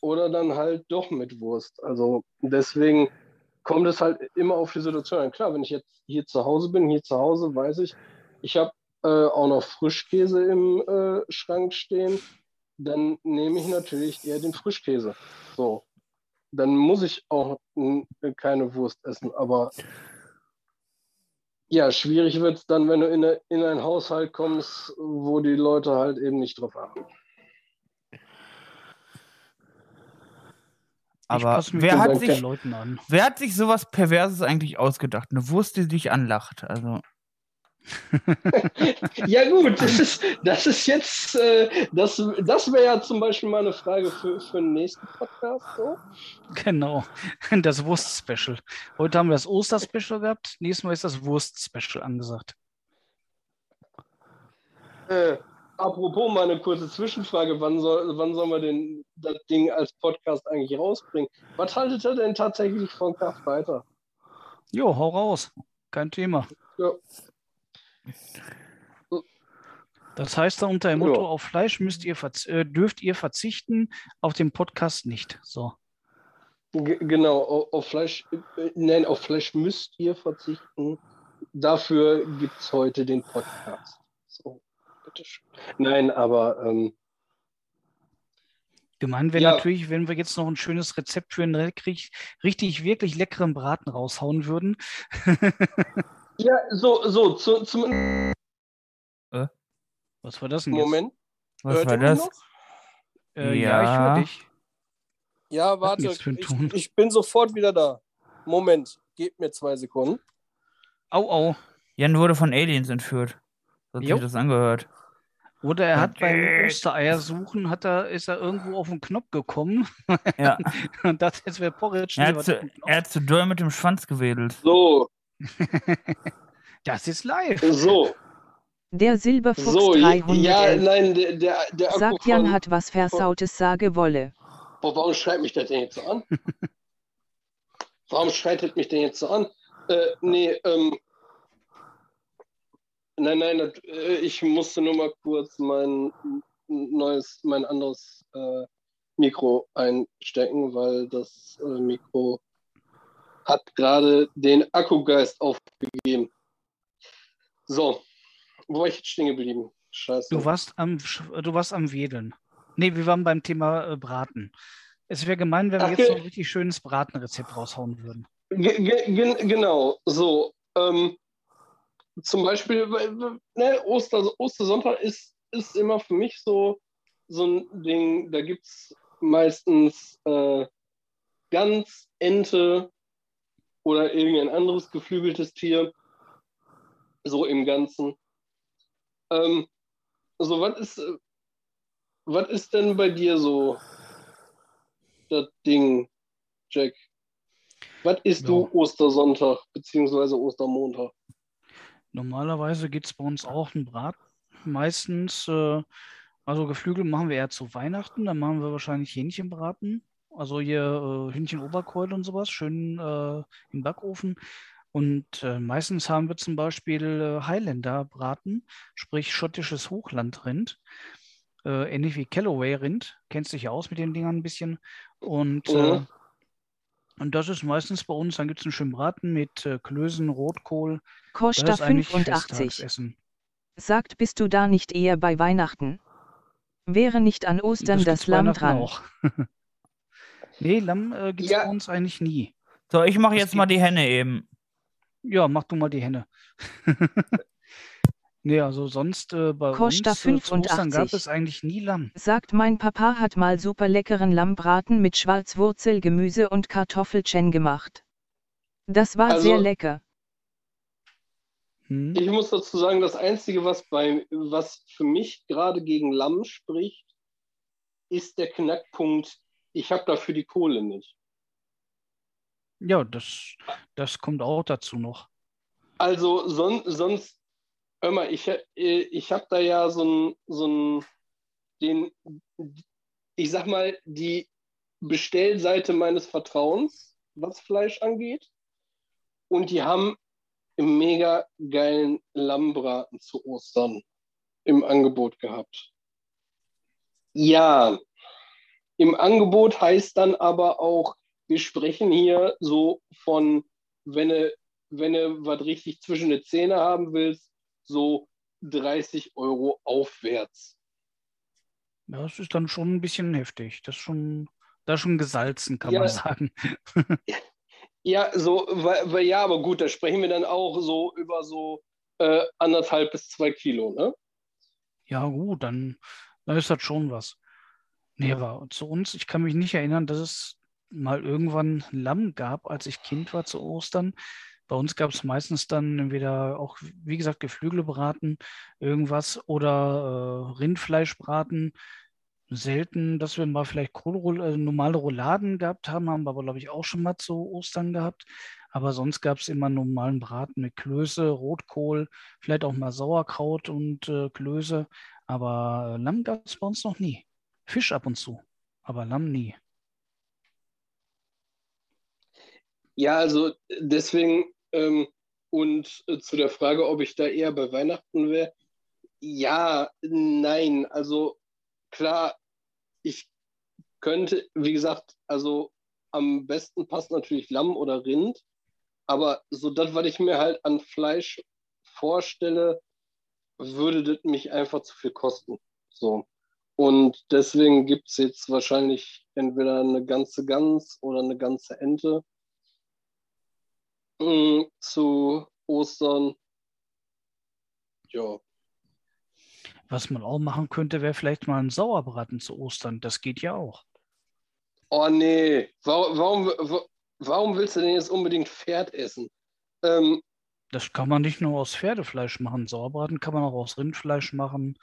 oder dann halt doch mit Wurst. Also deswegen kommt es halt immer auf die Situation an. Klar, wenn ich jetzt hier zu Hause bin, hier zu Hause weiß ich, ich habe äh, auch noch Frischkäse im äh, Schrank stehen, dann nehme ich natürlich eher den Frischkäse. So, dann muss ich auch mm, keine Wurst essen. Aber ja, schwierig wird es dann, wenn du in, eine, in einen Haushalt kommst, wo die Leute halt eben nicht drauf achten. Aber wer hat, sich- den Leuten an. wer hat sich sowas Perverses eigentlich ausgedacht? Eine Wurst, die dich anlacht. Also, Ja gut, das ist, das ist jetzt, äh, das, das wäre ja zum Beispiel mal eine Frage für, für den nächsten Podcast. So. Genau. Das Wurst-Special. Heute haben wir das Oster-Special gehabt. Nächstes Mal ist das Wurst-Special angesagt. Äh, apropos mal eine kurze Zwischenfrage, wann soll, wann sollen wir denn das Ding als Podcast eigentlich rausbringen? Was haltet ihr denn tatsächlich von Karfreitag? Jo, hau raus. Kein Thema. Ja. Das heißt da unter dem Motto, Ja. auf Fleisch müsst ihr äh, dürft ihr verzichten, auf den Podcast nicht. So. G genau, auf, Fleisch, äh, nein, auf Fleisch müsst ihr verzichten. Dafür gibt es heute den Podcast. So, bitteschön. Nein, aber ähm, Gemein wäre Ja. natürlich, wenn wir jetzt noch ein schönes Rezept für einen richtig wirklich leckeren Braten raushauen würden. ja, so, so, zu, zum Was war das denn jetzt? Moment. was Hört war das? Äh, ja. ich Ja. höre dich. Ja, warte, ich, ich bin sofort wieder da. Moment, gebt mir zwei Sekunden. Au, au. Jan wurde von Aliens entführt. So hat sich das angehört. Oder er hat beim Okay. Ostereier suchen, hat er, ist er irgendwo auf den Knopf gekommen Ja. und dachte, jetzt wäre Porridge. Er hat, zu, er hat zu doll mit dem Schwanz gewedelt. So, Das ist live. so. Der Silberfuchs So, ja, 311. nein, der, der, der Akku Sagt Jan von- hat was Versautes sage wolle. Boah, warum schreit mich das denn jetzt so an? warum schreit das mich denn jetzt so an? Äh, nee, ähm. Nein, nein, das, äh, ich musste nur mal kurz mein neues, mein anderes äh, Mikro einstecken, weil das äh, Mikro hat gerade den Akkugeist aufgegeben. So, wo war ich jetzt stehen geblieben? Scheiße. Du warst am, du warst am Wedeln. Nee, wir waren beim Thema äh, Braten. Es wäre gemein, wenn wir Ach, jetzt so ein richtig schönes Bratenrezept raushauen würden. Ge ge gen genau, so. Ähm, zum Beispiel, ne, Oster Ostersonntag ist, ist immer für mich so, so ein Ding, da gibt es meistens äh, Gans, Ente oder irgendein anderes geflügeltes Tier, so im Ganzen. Ähm, so, was ist, was ist denn bei dir so das Ding, Jack? Was isst Ja. du Ostersonntag beziehungsweise Ostermontag? Normalerweise gibt es bei uns auch einen Brat. Meistens, äh, also Geflügel machen wir eher zu Weihnachten. Dann machen wir wahrscheinlich Hähnchenbraten. Also hier äh, Hühnchen-Oberkeule und sowas, schön äh, im Backofen. Und äh, meistens haben wir zum Beispiel äh, Highlander-Braten, sprich schottisches Hochlandrind. Äh, ähnlich wie Callaway-Rind. Kennst dich ja aus mit den Dingern ein bisschen. Und, äh, Mhm. und das ist meistens bei uns, dann gibt es einen schönen Braten mit äh, Klößen, Rotkohl. Das eigentlich 85. Festtagsessen. Sagt, bist du da nicht eher bei Weihnachten? Wäre nicht an Ostern das, gibt's Lamm Weihnachten dran? Nee, Lamm äh, gibt es Ja. bei uns eigentlich nie. So, ich mache jetzt mal die Henne eben. Ja, mach du mal die Henne. nee, also sonst äh, bei Costa uns äh, zu Ostern gab 85. es eigentlich nie Lamm. Sagt mein Papa hat mal super leckeren Lammbraten mit Schwarzwurzelgemüse und Kartoffelchen gemacht. Das war Also- sehr lecker. Hm? Ich muss dazu sagen, das Einzige, was, bei, was für mich gerade gegen Lamm spricht, ist der Knackpunkt, ich habe dafür die Kohle nicht. Ja, das, das kommt auch dazu noch. Also son, sonst, hör mal, ich, ich habe da ja so ein, so ein, den, ich sag mal, die Bestellseite meines Vertrauens, was Fleisch angeht. Und die haben einen mega geilen Lammbraten zu Ostern im Angebot gehabt. Ja, im Angebot heißt dann aber auch, wir sprechen hier so von, wenn du, wenn du was richtig zwischen die Zähne haben willst, so 30 Euro aufwärts. Ja, das ist dann schon ein bisschen heftig. Das ist schon, das ist schon gesalzen, kann Ja. man sagen. Ja, so, weil, weil, ja, aber gut, da sprechen wir dann auch so über so äh, anderthalb bis zwei Kilo, ne? Ja, gut, dann, dann ist das schon was. Nee, aber zu uns, ich kann mich nicht erinnern, dass es mal irgendwann Lamm gab, als ich Kind war zu Ostern. Bei uns gab es meistens dann entweder auch, wie gesagt, Geflügelbraten, irgendwas oder äh, Rindfleischbraten. Selten, dass wir mal vielleicht Kohlroll- äh, normale Rouladen gehabt haben, haben wir aber, glaube ich, auch schon mal zu Ostern gehabt. Aber sonst gab es immer normalen Braten mit Klöße, Rotkohl, vielleicht auch mal Sauerkraut und äh, Klöße. Aber äh, Lamm gab es bei uns noch nie. Fisch ab und zu, aber Lamm nie. Ja, also deswegen ähm, und äh, zu der Frage, ob ich da eher bei Weihnachten wäre. Ja, nein, also klar, ich könnte, wie gesagt, also am besten passt natürlich Lamm oder Rind, aber so das, was ich mir halt an Fleisch vorstelle, würde das mich einfach zu viel kosten. So. Und deswegen gibt es jetzt wahrscheinlich entweder eine ganze Gans oder eine ganze Ente mm, zu Ostern. Ja, Was man auch machen könnte, wäre vielleicht mal ein Sauerbraten zu Ostern. Das geht ja auch. Oh nee, warum, warum, wa- warum willst du denn jetzt unbedingt Pferd essen? Ähm, Das kann man nicht nur aus Pferdefleisch machen. Sauerbraten kann man auch aus Rindfleisch machen.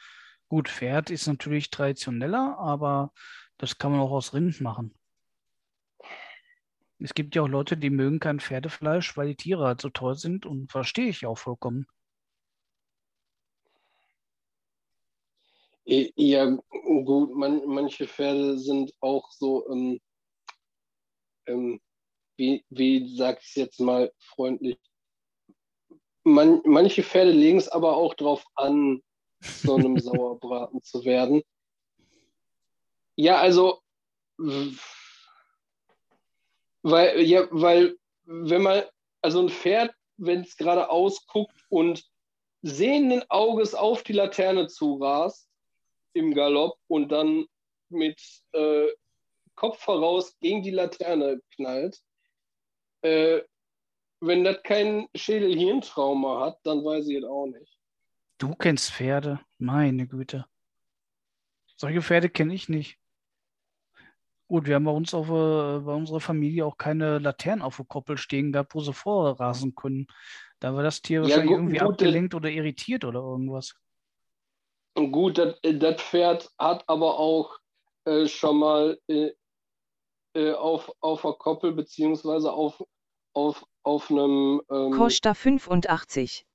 Gut, Pferd ist natürlich traditioneller, aber das kann man auch aus Rind machen. Es gibt ja auch Leute, die mögen kein Pferdefleisch, weil die Tiere halt so teuer sind und verstehe ich auch vollkommen. Ja, gut, man, manche Pferde sind auch so, ähm, ähm, wie, wie sag ich es jetzt mal freundlich, man, manche Pferde legen es aber auch drauf an, so einem Sauerbraten zu werden. Ja, also, weil, ja, weil, wenn man, also ein Pferd, wenn es gerade ausguckt und sehenden Auges auf die Laterne zurast im Galopp und dann mit äh, Kopf voraus gegen die Laterne knallt, äh, wenn das kein Schädel-Hirntrauma hat, dann weiß ich es auch nicht. Du kennst Pferde, meine Güte. Solche Pferde kenne ich nicht. Gut, wir haben bei uns auf, äh, bei unserer Familie auch keine Laternen auf der Koppel stehen gehabt, wo sie vorrasen können. Da war das Tier wahrscheinlich gut, irgendwie gut, abgelenkt oder irritiert oder irgendwas. Gut, das, das Pferd hat aber auch äh, schon mal äh, äh, auf, auf der Koppel beziehungsweise auf, auf, auf einem ähm, Costa 85.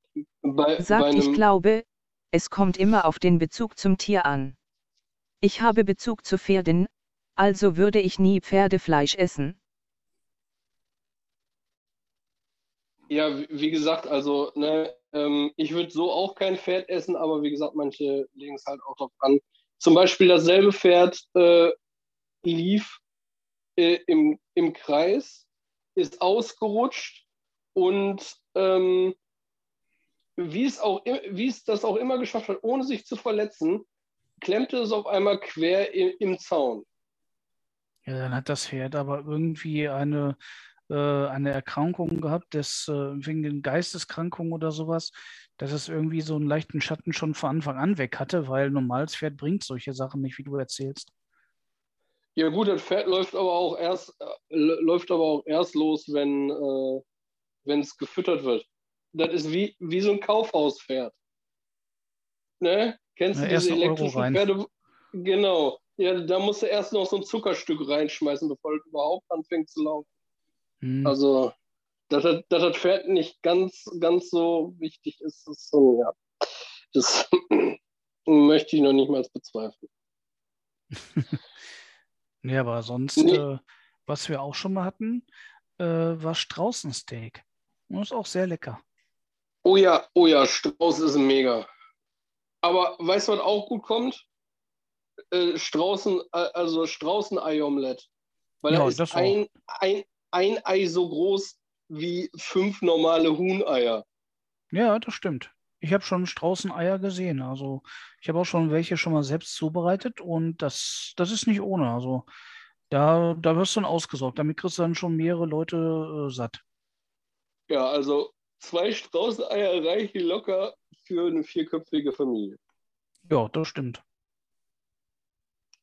bei, Sagt, bei ich glaube, es kommt immer auf den Bezug zum Tier an. Ich habe Bezug zu Pferden, also würde ich nie Pferdefleisch essen. Ja, wie wie gesagt, also ne, ähm, ich würde so auch kein Pferd essen, aber wie gesagt, manche legen es halt auch drauf an. Zum Beispiel dasselbe Pferd äh, lief äh, im, im Kreis, ist ausgerutscht und ähm, wie, es auch, wie es das auch immer geschafft hat, ohne sich zu verletzen, klemmte es auf einmal quer im, im Zaun. Ja, dann hat das Pferd aber irgendwie eine, äh, eine Erkrankung gehabt, das, äh, wegen den Geisteskrankungen oder sowas, dass es irgendwie so einen leichten Schatten schon von Anfang an weg hatte, weil normales Pferd bringt solche Sachen nicht, wie du erzählst. Ja gut, das Pferd läuft aber auch erst, äh, läuft aber auch erst los, wenn äh, wenn es gefüttert wird. Das ist wie, wie so ein Kaufhauspferd. Ne? Kennst Ja, du diese elektrischen. Pferde? Genau. Ja, da musst du erst noch so ein Zuckerstück reinschmeißen, bevor es überhaupt anfängt zu laufen. Hm. Also, dass das, dass das Pferd nicht ganz, ganz so wichtig ist, ist so, ja. Das möchte ich noch nicht mal bezweifeln. Nee, aber sonst, Nee. äh, was wir auch schon mal hatten, äh, war Straußensteak. Und ist auch sehr lecker. Oh ja, oh ja, Strauß ist mega. Aber weißt du, was auch gut kommt? Äh, Straußen, äh, also Straußen-Ei-Omelett. Weil Ja, da ist ein, ein, ein Ei so groß wie fünf normale Huhneier. Ja, das stimmt. Ich habe schon Straußeneier gesehen. Also ich habe auch schon welche schon mal selbst zubereitet und das, das ist nicht ohne. Also da, da wirst du dann ausgesorgt. Damit kriegst du dann schon mehrere Leute äh, satt. Ja, also zwei Straußeneier reichen locker für eine vierköpfige Familie. Ja, das stimmt.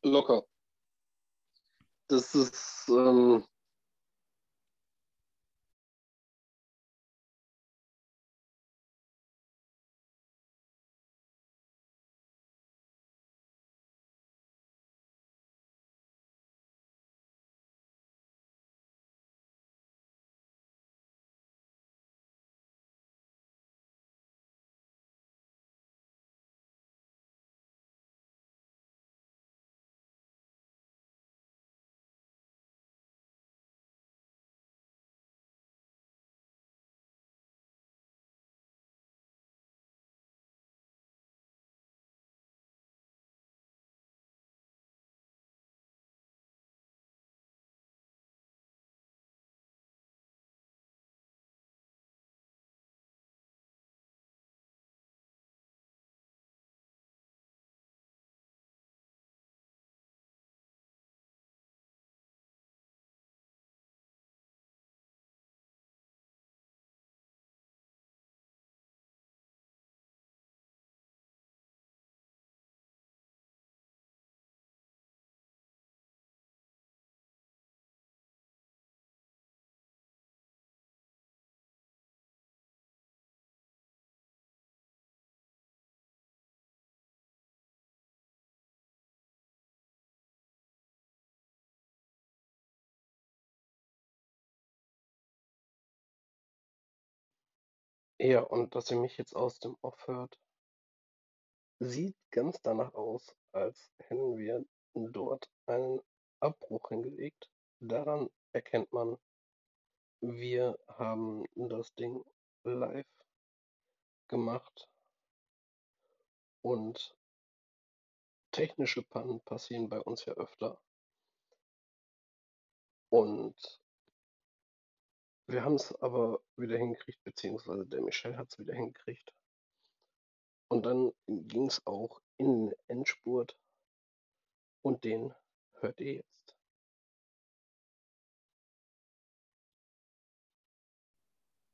Locker. Das ist, ähm, ja, und dass ihr mich jetzt aus dem Off hört. sieht ganz danach aus, als hätten wir dort einen Abbruch hingelegt. Daran erkennt man, wir haben das Ding live gemacht und technische Pannen passieren bei uns ja öfter. Und wir haben es aber wieder hingekriegt, beziehungsweise der Michel hat es wieder hingekriegt. Und dann ging es auch in den Endspurt und den hört ihr jetzt.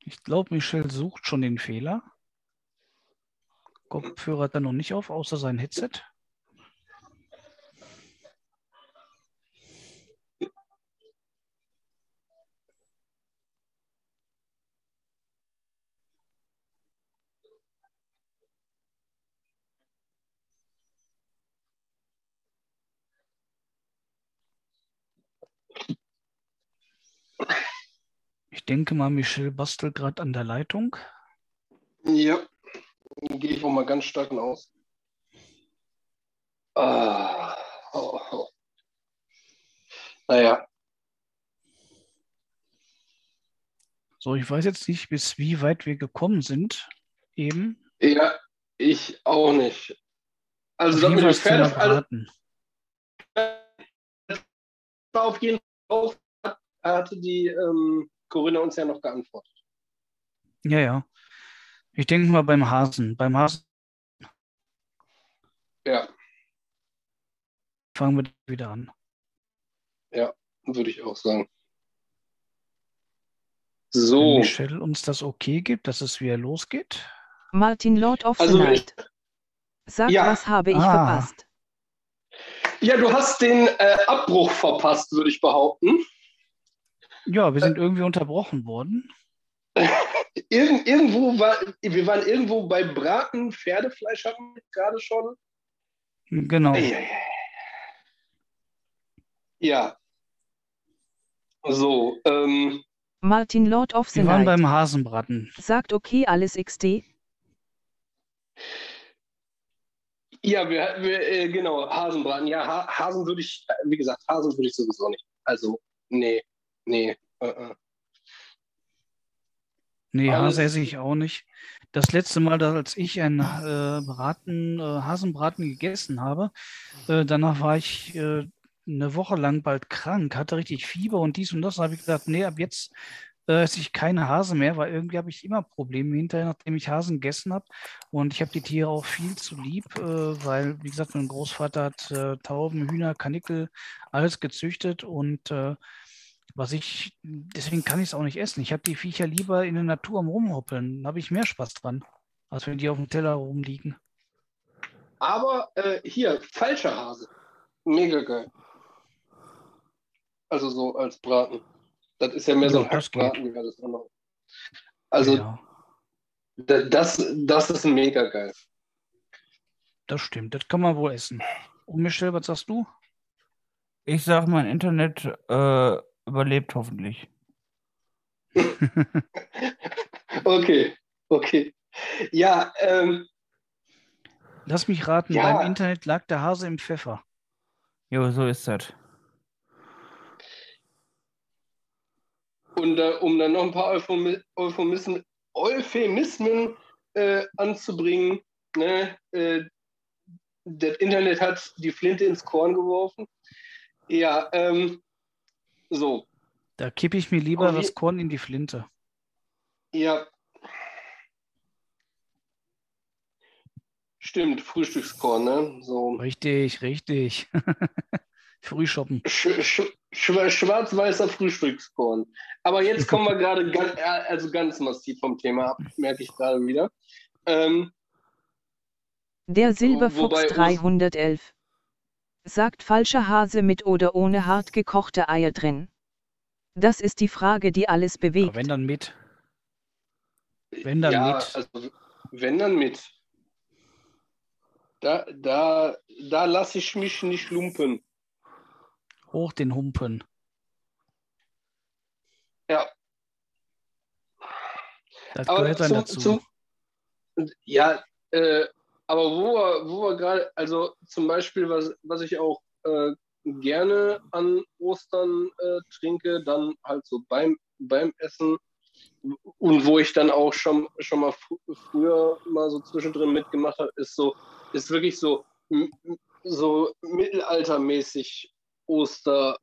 Ich glaube, Michel sucht schon den Fehler. Kopfhörer hat er noch nicht auf, außer sein Headset. Ich denke mal, Michel bastelt gerade an der Leitung. Ja, gehe ich auch mal ganz stark aus. Ah, oh, oh. Naja, So, ich weiß jetzt nicht, bis wie weit wir gekommen sind. Eben. ja, ich auch nicht. Also, Auf das jeden mit Fall dem das Thema Pferde, also, Braten. war auf jeden Fall hatte die ähm, Corinna uns ja noch geantwortet. Ja, ja. Ich denke mal beim Hasen. Beim Hasen Ja, fangen wir wieder an. würde ich auch sagen. Wenn So, Michel uns das okay gibt, dass es wieder losgeht. Martin Lord of the Also, Night. Sag, Ja. was habe ich Ah. verpasst? ja, du hast den äh, Abbruch verpasst, würde ich behaupten. Ja, wir sind irgendwie unterbrochen worden. Irgend, irgendwo war, wir waren irgendwo bei Braten, Pferdefleisch hatten wir gerade schon. Genau. Ja. So, ähm, Martin Lord of the Wir waren Night. beim Hasenbraten. Sagt okay alles XD. ja, wir, wir äh, genau, Hasenbraten. Ja, ha Hasen würde ich, äh, wie gesagt, Hasen würde ich sowieso nicht. Also, nee, nee. Äh, äh. Nee, Alles- Hase esse ich auch nicht. Das letzte Mal, als ich einen äh, Braten, äh, Hasenbraten gegessen habe, äh, danach war ich äh, eine Woche lang bald krank, hatte richtig Fieber und dies und das. Da habe ich gesagt, nee, ab jetzt äh, esse ich keine Hase mehr, weil irgendwie habe ich immer Probleme hinterher, nachdem ich Hasen gegessen habe. Und ich habe die Tiere auch viel zu lieb, äh, weil, wie gesagt, mein Großvater hat äh, Tauben, Hühner, Kanickel, alles gezüchtet und was ich, deswegen kann ich es auch nicht essen. Ich habe die Viecher lieber in der Natur am Rumhoppeln. Da habe ich mehr Spaß dran, als wenn die auf dem Teller rumliegen. Aber äh, hier, falscher Hase. Mega geil. Also so als Braten. Das ist ja mehr so Ja, ein das geht. Hackbraten wie alles andere. Also ja, da- das, das ist mega geil. das stimmt. Das kann man wohl essen. Und Michel, was sagst du? Ich sag, mein Internet äh, überlebt hoffentlich. Okay, okay. Ja, ähm, Lass mich raten, Ja. beim Internet lag der Hase im Pfeffer. Jo, so ist das. und äh, um dann noch ein paar Euphemi Euphemismen, Euphemismen äh, anzubringen, ne, äh, das Internet hat die Flinte ins Korn geworfen. Ja, ähm, so, Da kippe ich mir lieber wie- das Korn in die Flinte. ja. Stimmt, Frühstückskorn, ne? So Richtig, richtig. Frühshoppen. sch sch schwa- schwarz-weißer Frühstückskorn. Aber jetzt kommen wir gerade ganz, also ganz massiv vom Thema ab, merke ich gerade wieder. Ähm, Der Silberfuchs Wobei uns- 311. Sagt falscher Hase mit oder ohne hart gekochte Eier drin. Das ist die Frage, die alles Aber bewegt. wenn dann mit. Wenn dann ja, mit. also wenn dann mit. Da, da, da lasse ich mich nicht lumpen. Hoch den Humpen. Ja, Das aber gehört dann zum, dazu. zum, ja, äh, aber wo wir, wo wir gerade, also zum Beispiel, was, was ich auch äh, gerne an Ostern äh, trinke, dann halt so beim, beim Essen und wo ich dann auch schon, schon mal fr früher mal so zwischendrin mitgemacht habe, ist so, ist wirklich so, so mittelaltermäßig Oster,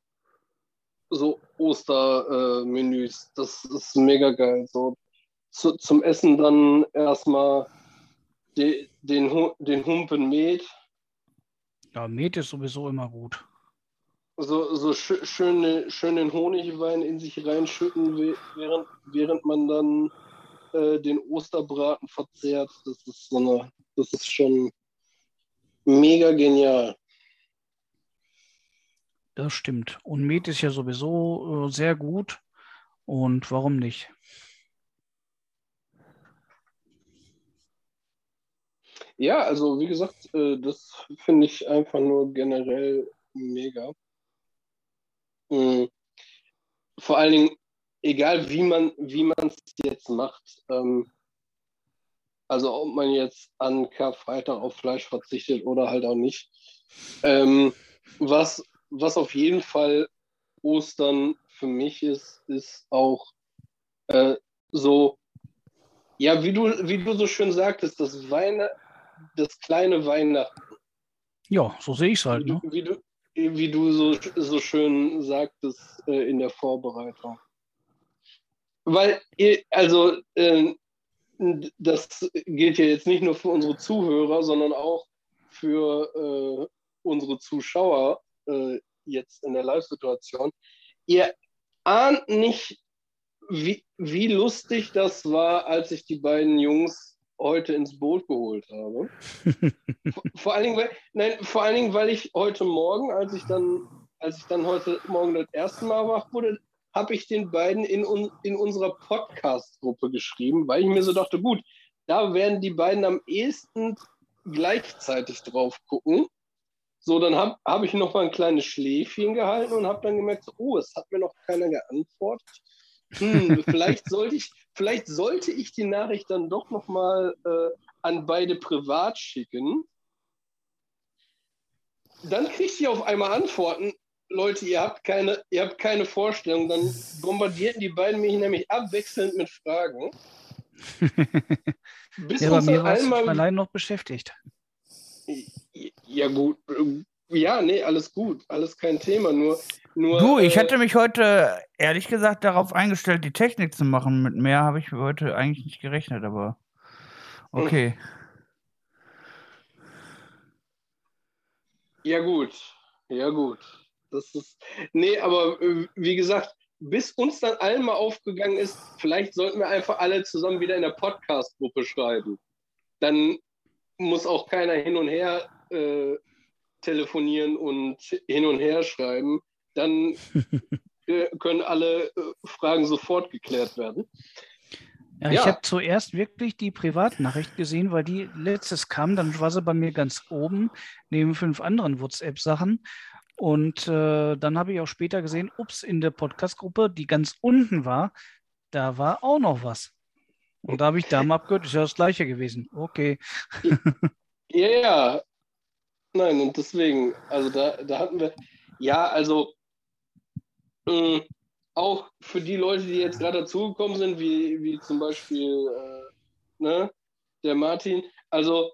so Ostermenüs. Äh, das ist mega geil. So zu, zum Essen dann erstmal de, den, den Humpen Met. Ja, Met ist sowieso immer gut. So, so sch schön, schön den Honigwein in sich reinschütten, während, während man dann äh, den Osterbraten verzehrt. Das ist so eine, das ist schon mega genial. Das stimmt. Und Met ist ja sowieso äh, sehr gut. Und warum nicht? Ja, also wie gesagt, äh, das finde ich einfach nur generell mega. Mhm. Vor allen Dingen, egal wie man wie es jetzt macht, ähm, also ob man jetzt an Karfreitag auf Fleisch verzichtet oder halt auch nicht, ähm, was, was auf jeden Fall Ostern für mich ist, ist auch äh, so, ja, wie du, wie du so schön sagtest, das Weine, das kleine Weihnachten. Ja, so sehe ich es halt. Ne? Wie, du, wie du so, so schön sagtest äh, in der Vorbereitung. Weil, also, äh, das gilt ja jetzt nicht nur für unsere Zuhörer, sondern auch für äh, unsere Zuschauer äh, jetzt in der Live-Situation. Ihr ahnt nicht, wie, wie lustig das war, als ich die beiden Jungs heute ins Boot geholt habe. vor, vor, allen Dingen, weil, nein, vor allen Dingen, weil ich heute Morgen, als ich dann, als ich dann heute Morgen das erste Mal wach wurde, habe ich den beiden in, un, in unserer Podcast-Gruppe geschrieben, weil ich mir so dachte, gut, da werden die beiden am ehesten gleichzeitig drauf gucken. So, dann habe hab ich noch mal ein kleines Schläfchen gehalten und habe dann gemerkt, so, oh, es hat mir noch keiner geantwortet. Hm, vielleicht sollte ich, vielleicht sollte ich die Nachricht dann doch noch mal äh, an beide privat schicken. Dann kriegt sie auf einmal Antworten. Leute, ihr habt keine, ihr habt keine Vorstellung. Dann bombardierten die beiden mich nämlich abwechselnd mit Fragen. Bis ja, bei mir einmal... allein noch beschäftigt. Ja, gut. Ja, nee, alles gut. Alles kein Thema. Nur, nur, du, ich äh, hatte mich heute ehrlich gesagt darauf eingestellt, die Technik zu machen. Mit mehr habe ich heute eigentlich nicht gerechnet, aber okay. Ja, gut. Ja, gut. Das ist. Nee, aber äh, wie gesagt, bis uns dann allen mal aufgegangen ist, vielleicht sollten wir einfach alle zusammen wieder in der Podcast-Gruppe schreiben. Dann muss auch keiner hin und her äh, telefonieren und hin und her schreiben. Dann äh, können alle äh, Fragen sofort geklärt werden. Ja, ja. ich habe zuerst wirklich die Privatnachricht gesehen, weil die letztes kam, dann war sie bei mir ganz oben, neben fünf anderen WhatsApp-Sachen. Und äh, dann habe ich auch später gesehen, ups, in der Podcast-Gruppe, die ganz unten war, da war auch noch was. Und da habe ich da mal abgehört, ist ja das gleiche gewesen. Okay. Ja, ja. Nein, und deswegen, also da, da hatten wir, ja, also mh, mm, auch für die Leute, die jetzt gerade dazugekommen sind, wie, wie zum Beispiel äh, ne, der Martin, also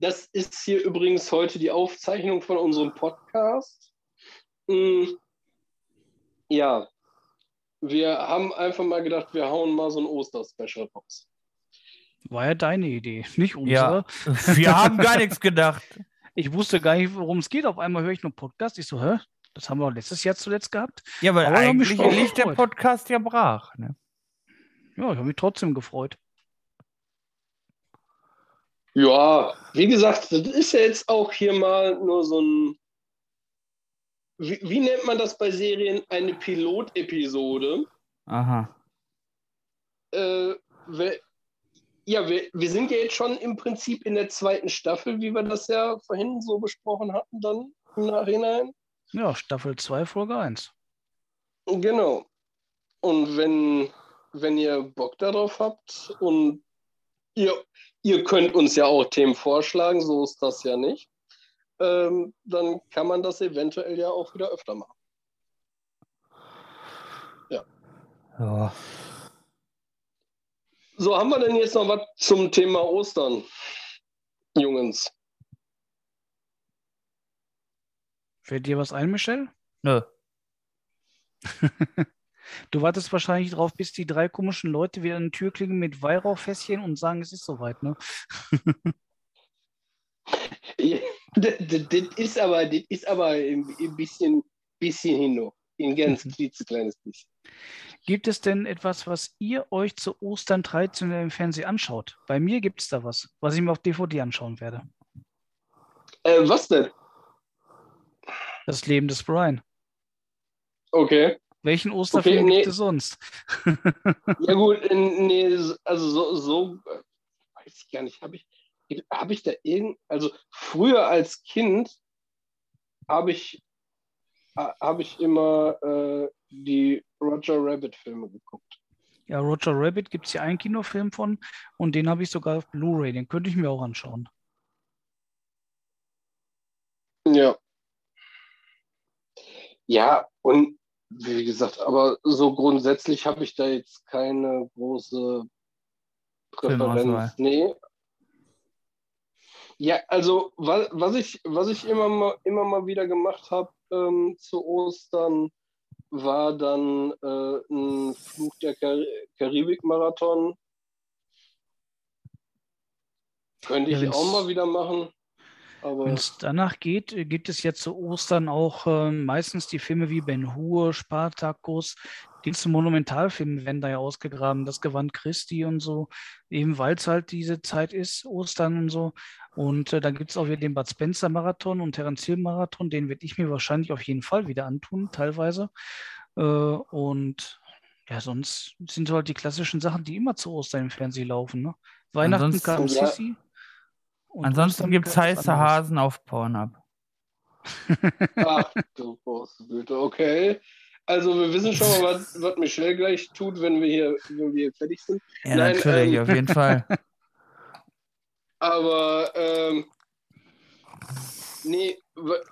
das ist hier übrigens heute die Aufzeichnung von unserem Podcast. Mhm. Ja, wir haben einfach mal gedacht, wir hauen mal so ein Oster-Special raus. War ja deine Idee, nicht unsere. Ja, wir haben gar nichts gedacht. Ich wusste gar nicht, worum es geht. Auf einmal höre ich nur Podcast. Ich so, hä? Das haben wir letztes Jahr zuletzt gehabt. Ja, weil Aber eigentlich liegt der Podcast ja brach. Ne? Ja, ich habe mich trotzdem gefreut. Ja, wie gesagt, das ist ja jetzt auch hier mal nur so ein wie, wie nennt man das bei Serien? Eine Pilotepisode. Aha. Äh, ja, wir, wir sind ja jetzt schon im Prinzip in der zweiten Staffel, wie wir das ja vorhin so besprochen hatten, dann im Nachhinein. Ja, Staffel 2, Folge 1. Genau. Und wenn, wenn ihr Bock darauf habt und ihr, ihr könnt uns ja auch Themen vorschlagen, so ist das ja nicht. Ähm, dann kann man das eventuell ja auch wieder öfter machen. Ja. So, haben wir denn jetzt noch was zum Thema Ostern, Jungens? Fällt dir was ein, Michelle? Nö. Du wartest wahrscheinlich drauf, bis die drei komischen Leute wieder an die Tür klingen mit Weihrauchfässchen und sagen, es ist soweit, ne? Ja, das, das, ist aber, das ist aber ein, bisschen, bisschen hin noch. Ein ganz klitzekleines bisschen. Gibt es denn etwas, was ihr euch zu Ostern traditionell im Fernsehen anschaut? Bei mir gibt es da was, was ich mir auf DVD anschauen werde. Äh, was denn? Das Leben des Brian. Okay. Welchen Osterfilm Okay, nee. gibt es sonst? Ja gut, nee, also so, so äh, weiß ich gar nicht. Habe ich, habe ich da irgend, also früher als Kind habe ich, ha- habe ich immer äh, die Roger Rabbit Filme geguckt. Ja, Roger Rabbit gibt es hier einen Kinofilm von und den habe ich sogar auf Blu-ray. Den könnte ich mir auch anschauen. Ja. Ja, und wie gesagt, aber so grundsätzlich habe ich da jetzt keine große. Präferenz. Nee. Ja, also was, was ich, was ich immer mal, immer mal wieder gemacht habe ähm, zu Ostern, war dann äh, ein Fluch der Kar Karibik-Marathon. Könnte Ja, ich wenn's- auch mal wieder machen. Wenn es danach geht, äh, gibt es jetzt zu Ostern auch äh, meistens die Filme wie Ben Hur, Spartacus. Die ganzen Monumentalfilme werden da ja ausgegraben, das Gewand Christi und so, eben weil es halt diese Zeit ist, Ostern und so. Und äh, dann gibt es auch wieder den Bud Spencer Marathon und Terence Hill Marathon, den werde ich mir wahrscheinlich auf jeden Fall wieder antun, teilweise. Äh, und ja, sonst sind halt die klassischen Sachen, die immer zu Ostern im Fernsehen laufen. Ne? Weihnachten Ansonsten- kam Ja. Sissi. und Ansonsten gibt es heiße anderes. Hasen auf Pornhub. Ach, du große Güte, okay. Also wir wissen schon mal, was, was Michelle gleich tut, wenn wir hier, wenn wir hier fertig sind. Ja, Nein, natürlich, ähm, auf jeden Fall. Aber ähm, nee,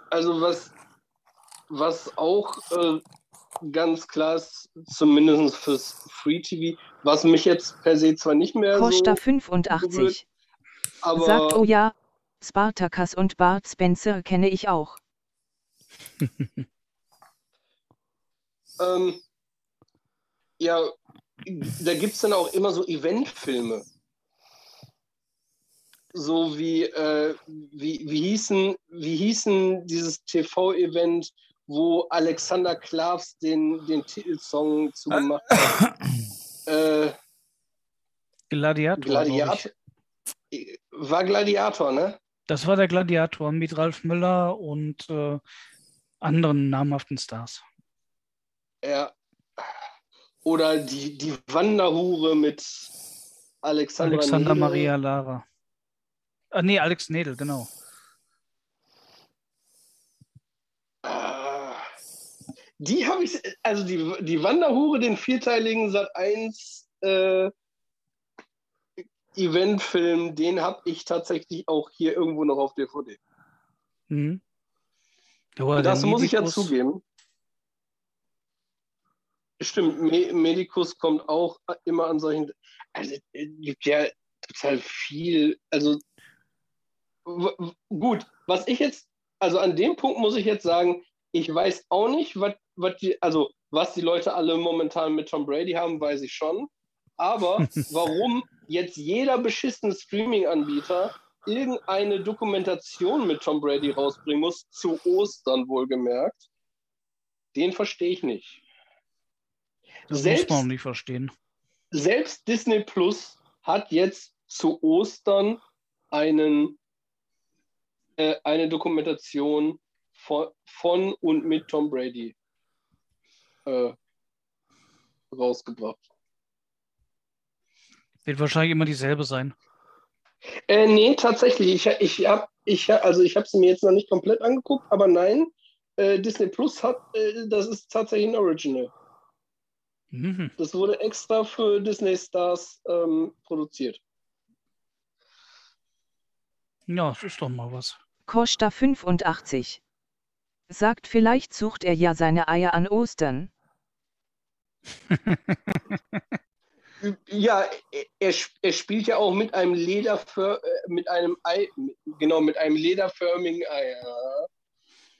also was, was auch äh, ganz klar ist, zumindest fürs Free TV, was mich jetzt per se zwar nicht mehr Costa so, 85. aber Sagt, oh ja, Spartacus und Bart Spencer kenne ich auch. ähm, ja, da gibt es dann auch immer so Eventfilme. So wie, äh, wie, wie, hießen, wie hießen dieses TV-Event, wo Alexander Klavs den, den Titelsong zugemacht hat? äh, Gladiator. Gladiator. War Gladiator, ne? Das war der Gladiator mit Ralf Müller und äh, anderen namhaften Stars. Ja. Oder die, die Wanderhure mit Alexandra Alexander Nedel. Maria Lara. Ah, nee, Alex Nedel, genau. Ah, Die habe ich, also die, die Wanderhure, den vierteiligen Sat 1 äh, Eventfilm, den habe ich tatsächlich auch hier irgendwo noch auf DVD. Mhm. Das muss ich ja zugeben. Stimmt, Me Medikus kommt auch immer an solchen. Also es gibt ja total viel. Also gut, was ich jetzt, also an dem Punkt muss ich jetzt sagen, ich weiß auch nicht, was, was die, also was die Leute alle momentan mit Tom Brady haben, weiß ich schon. Aber warum jetzt jeder beschissene Streaming-Anbieter irgendeine Dokumentation mit Tom Brady rausbringen muss, zu Ostern wohlgemerkt, den verstehe ich nicht. Das Selbst- muss man auch nicht verstehen. Selbst Disney Plus hat jetzt zu Ostern einen, äh, eine Dokumentation von, von und mit Tom Brady äh, rausgebracht. Wird wahrscheinlich immer dieselbe sein. Äh, nee, tatsächlich. Ich, ich habe ich, also ich es mir jetzt noch nicht komplett angeguckt, aber nein, äh, Disney Plus hat, äh, das ist tatsächlich ein Original. Mhm. Das wurde extra für Disney Stars ähm, produziert. Ja, das ist doch mal was. Costa 85. Sagt vielleicht sucht er ja seine Eier an Ostern. Ja, er, er spielt ja auch mit einem Lederför äh, mit einem Ei, genau, mit einem lederförmigen Ei.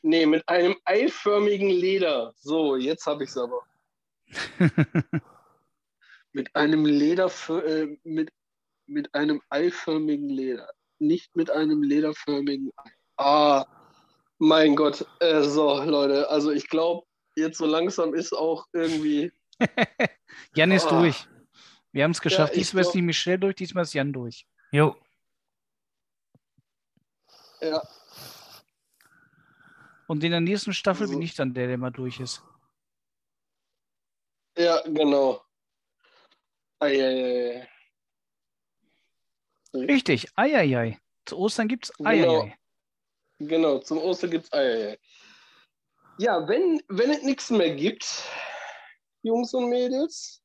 Nee, mit einem eiförmigen Leder. So, jetzt habe ich es aber. mit einem Leder äh, mit, mit einem eiförmigen Leder. Nicht mit einem lederförmigen Ei. Ah, mein Gott. Äh, so, Leute, also ich glaube, jetzt so langsam ist auch irgendwie. Jan ist Oh. durch. Wir haben es geschafft. ich diesmal ist die Michelle durch, diesmal ist Jan durch. Jo. Ja, Und in der nächsten Staffel So. bin ich dann der, der mal durch ist. Ja, genau. Eieiei. Richtig, Eieiei. Zu Ostern gibt's Genau. Eieiei. Genau, zum Ostern gibt es Eier. Ja, wenn, wenn es nichts mehr gibt, Jungs und Mädels,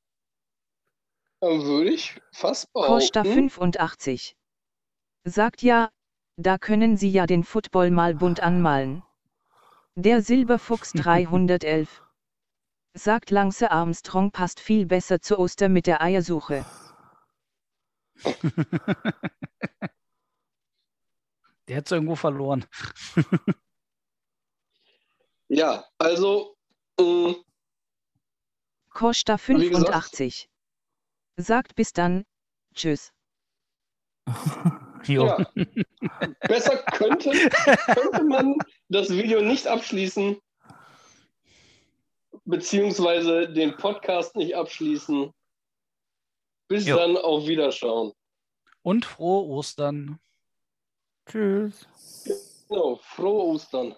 dann würde ich fast Costa behaupten, 85. Sagt ja, da können Sie ja den Football mal bunt anmalen. Der Silberfuchs 311. Sagt Lance Armstrong passt viel besser zu Oster mit der Eiersuche. Der hat es irgendwo verloren. ja, also, mh, Costa Wie gesagt- 85. Sagt bis dann. Tschüss. Jo. ja, besser könnte, könnte man das Video nicht abschließen, beziehungsweise den Podcast nicht abschließen. Bis Jo. dann, auf Wiederschauen. Und frohe Ostern. Tschüss. Genau, frohe Ostern.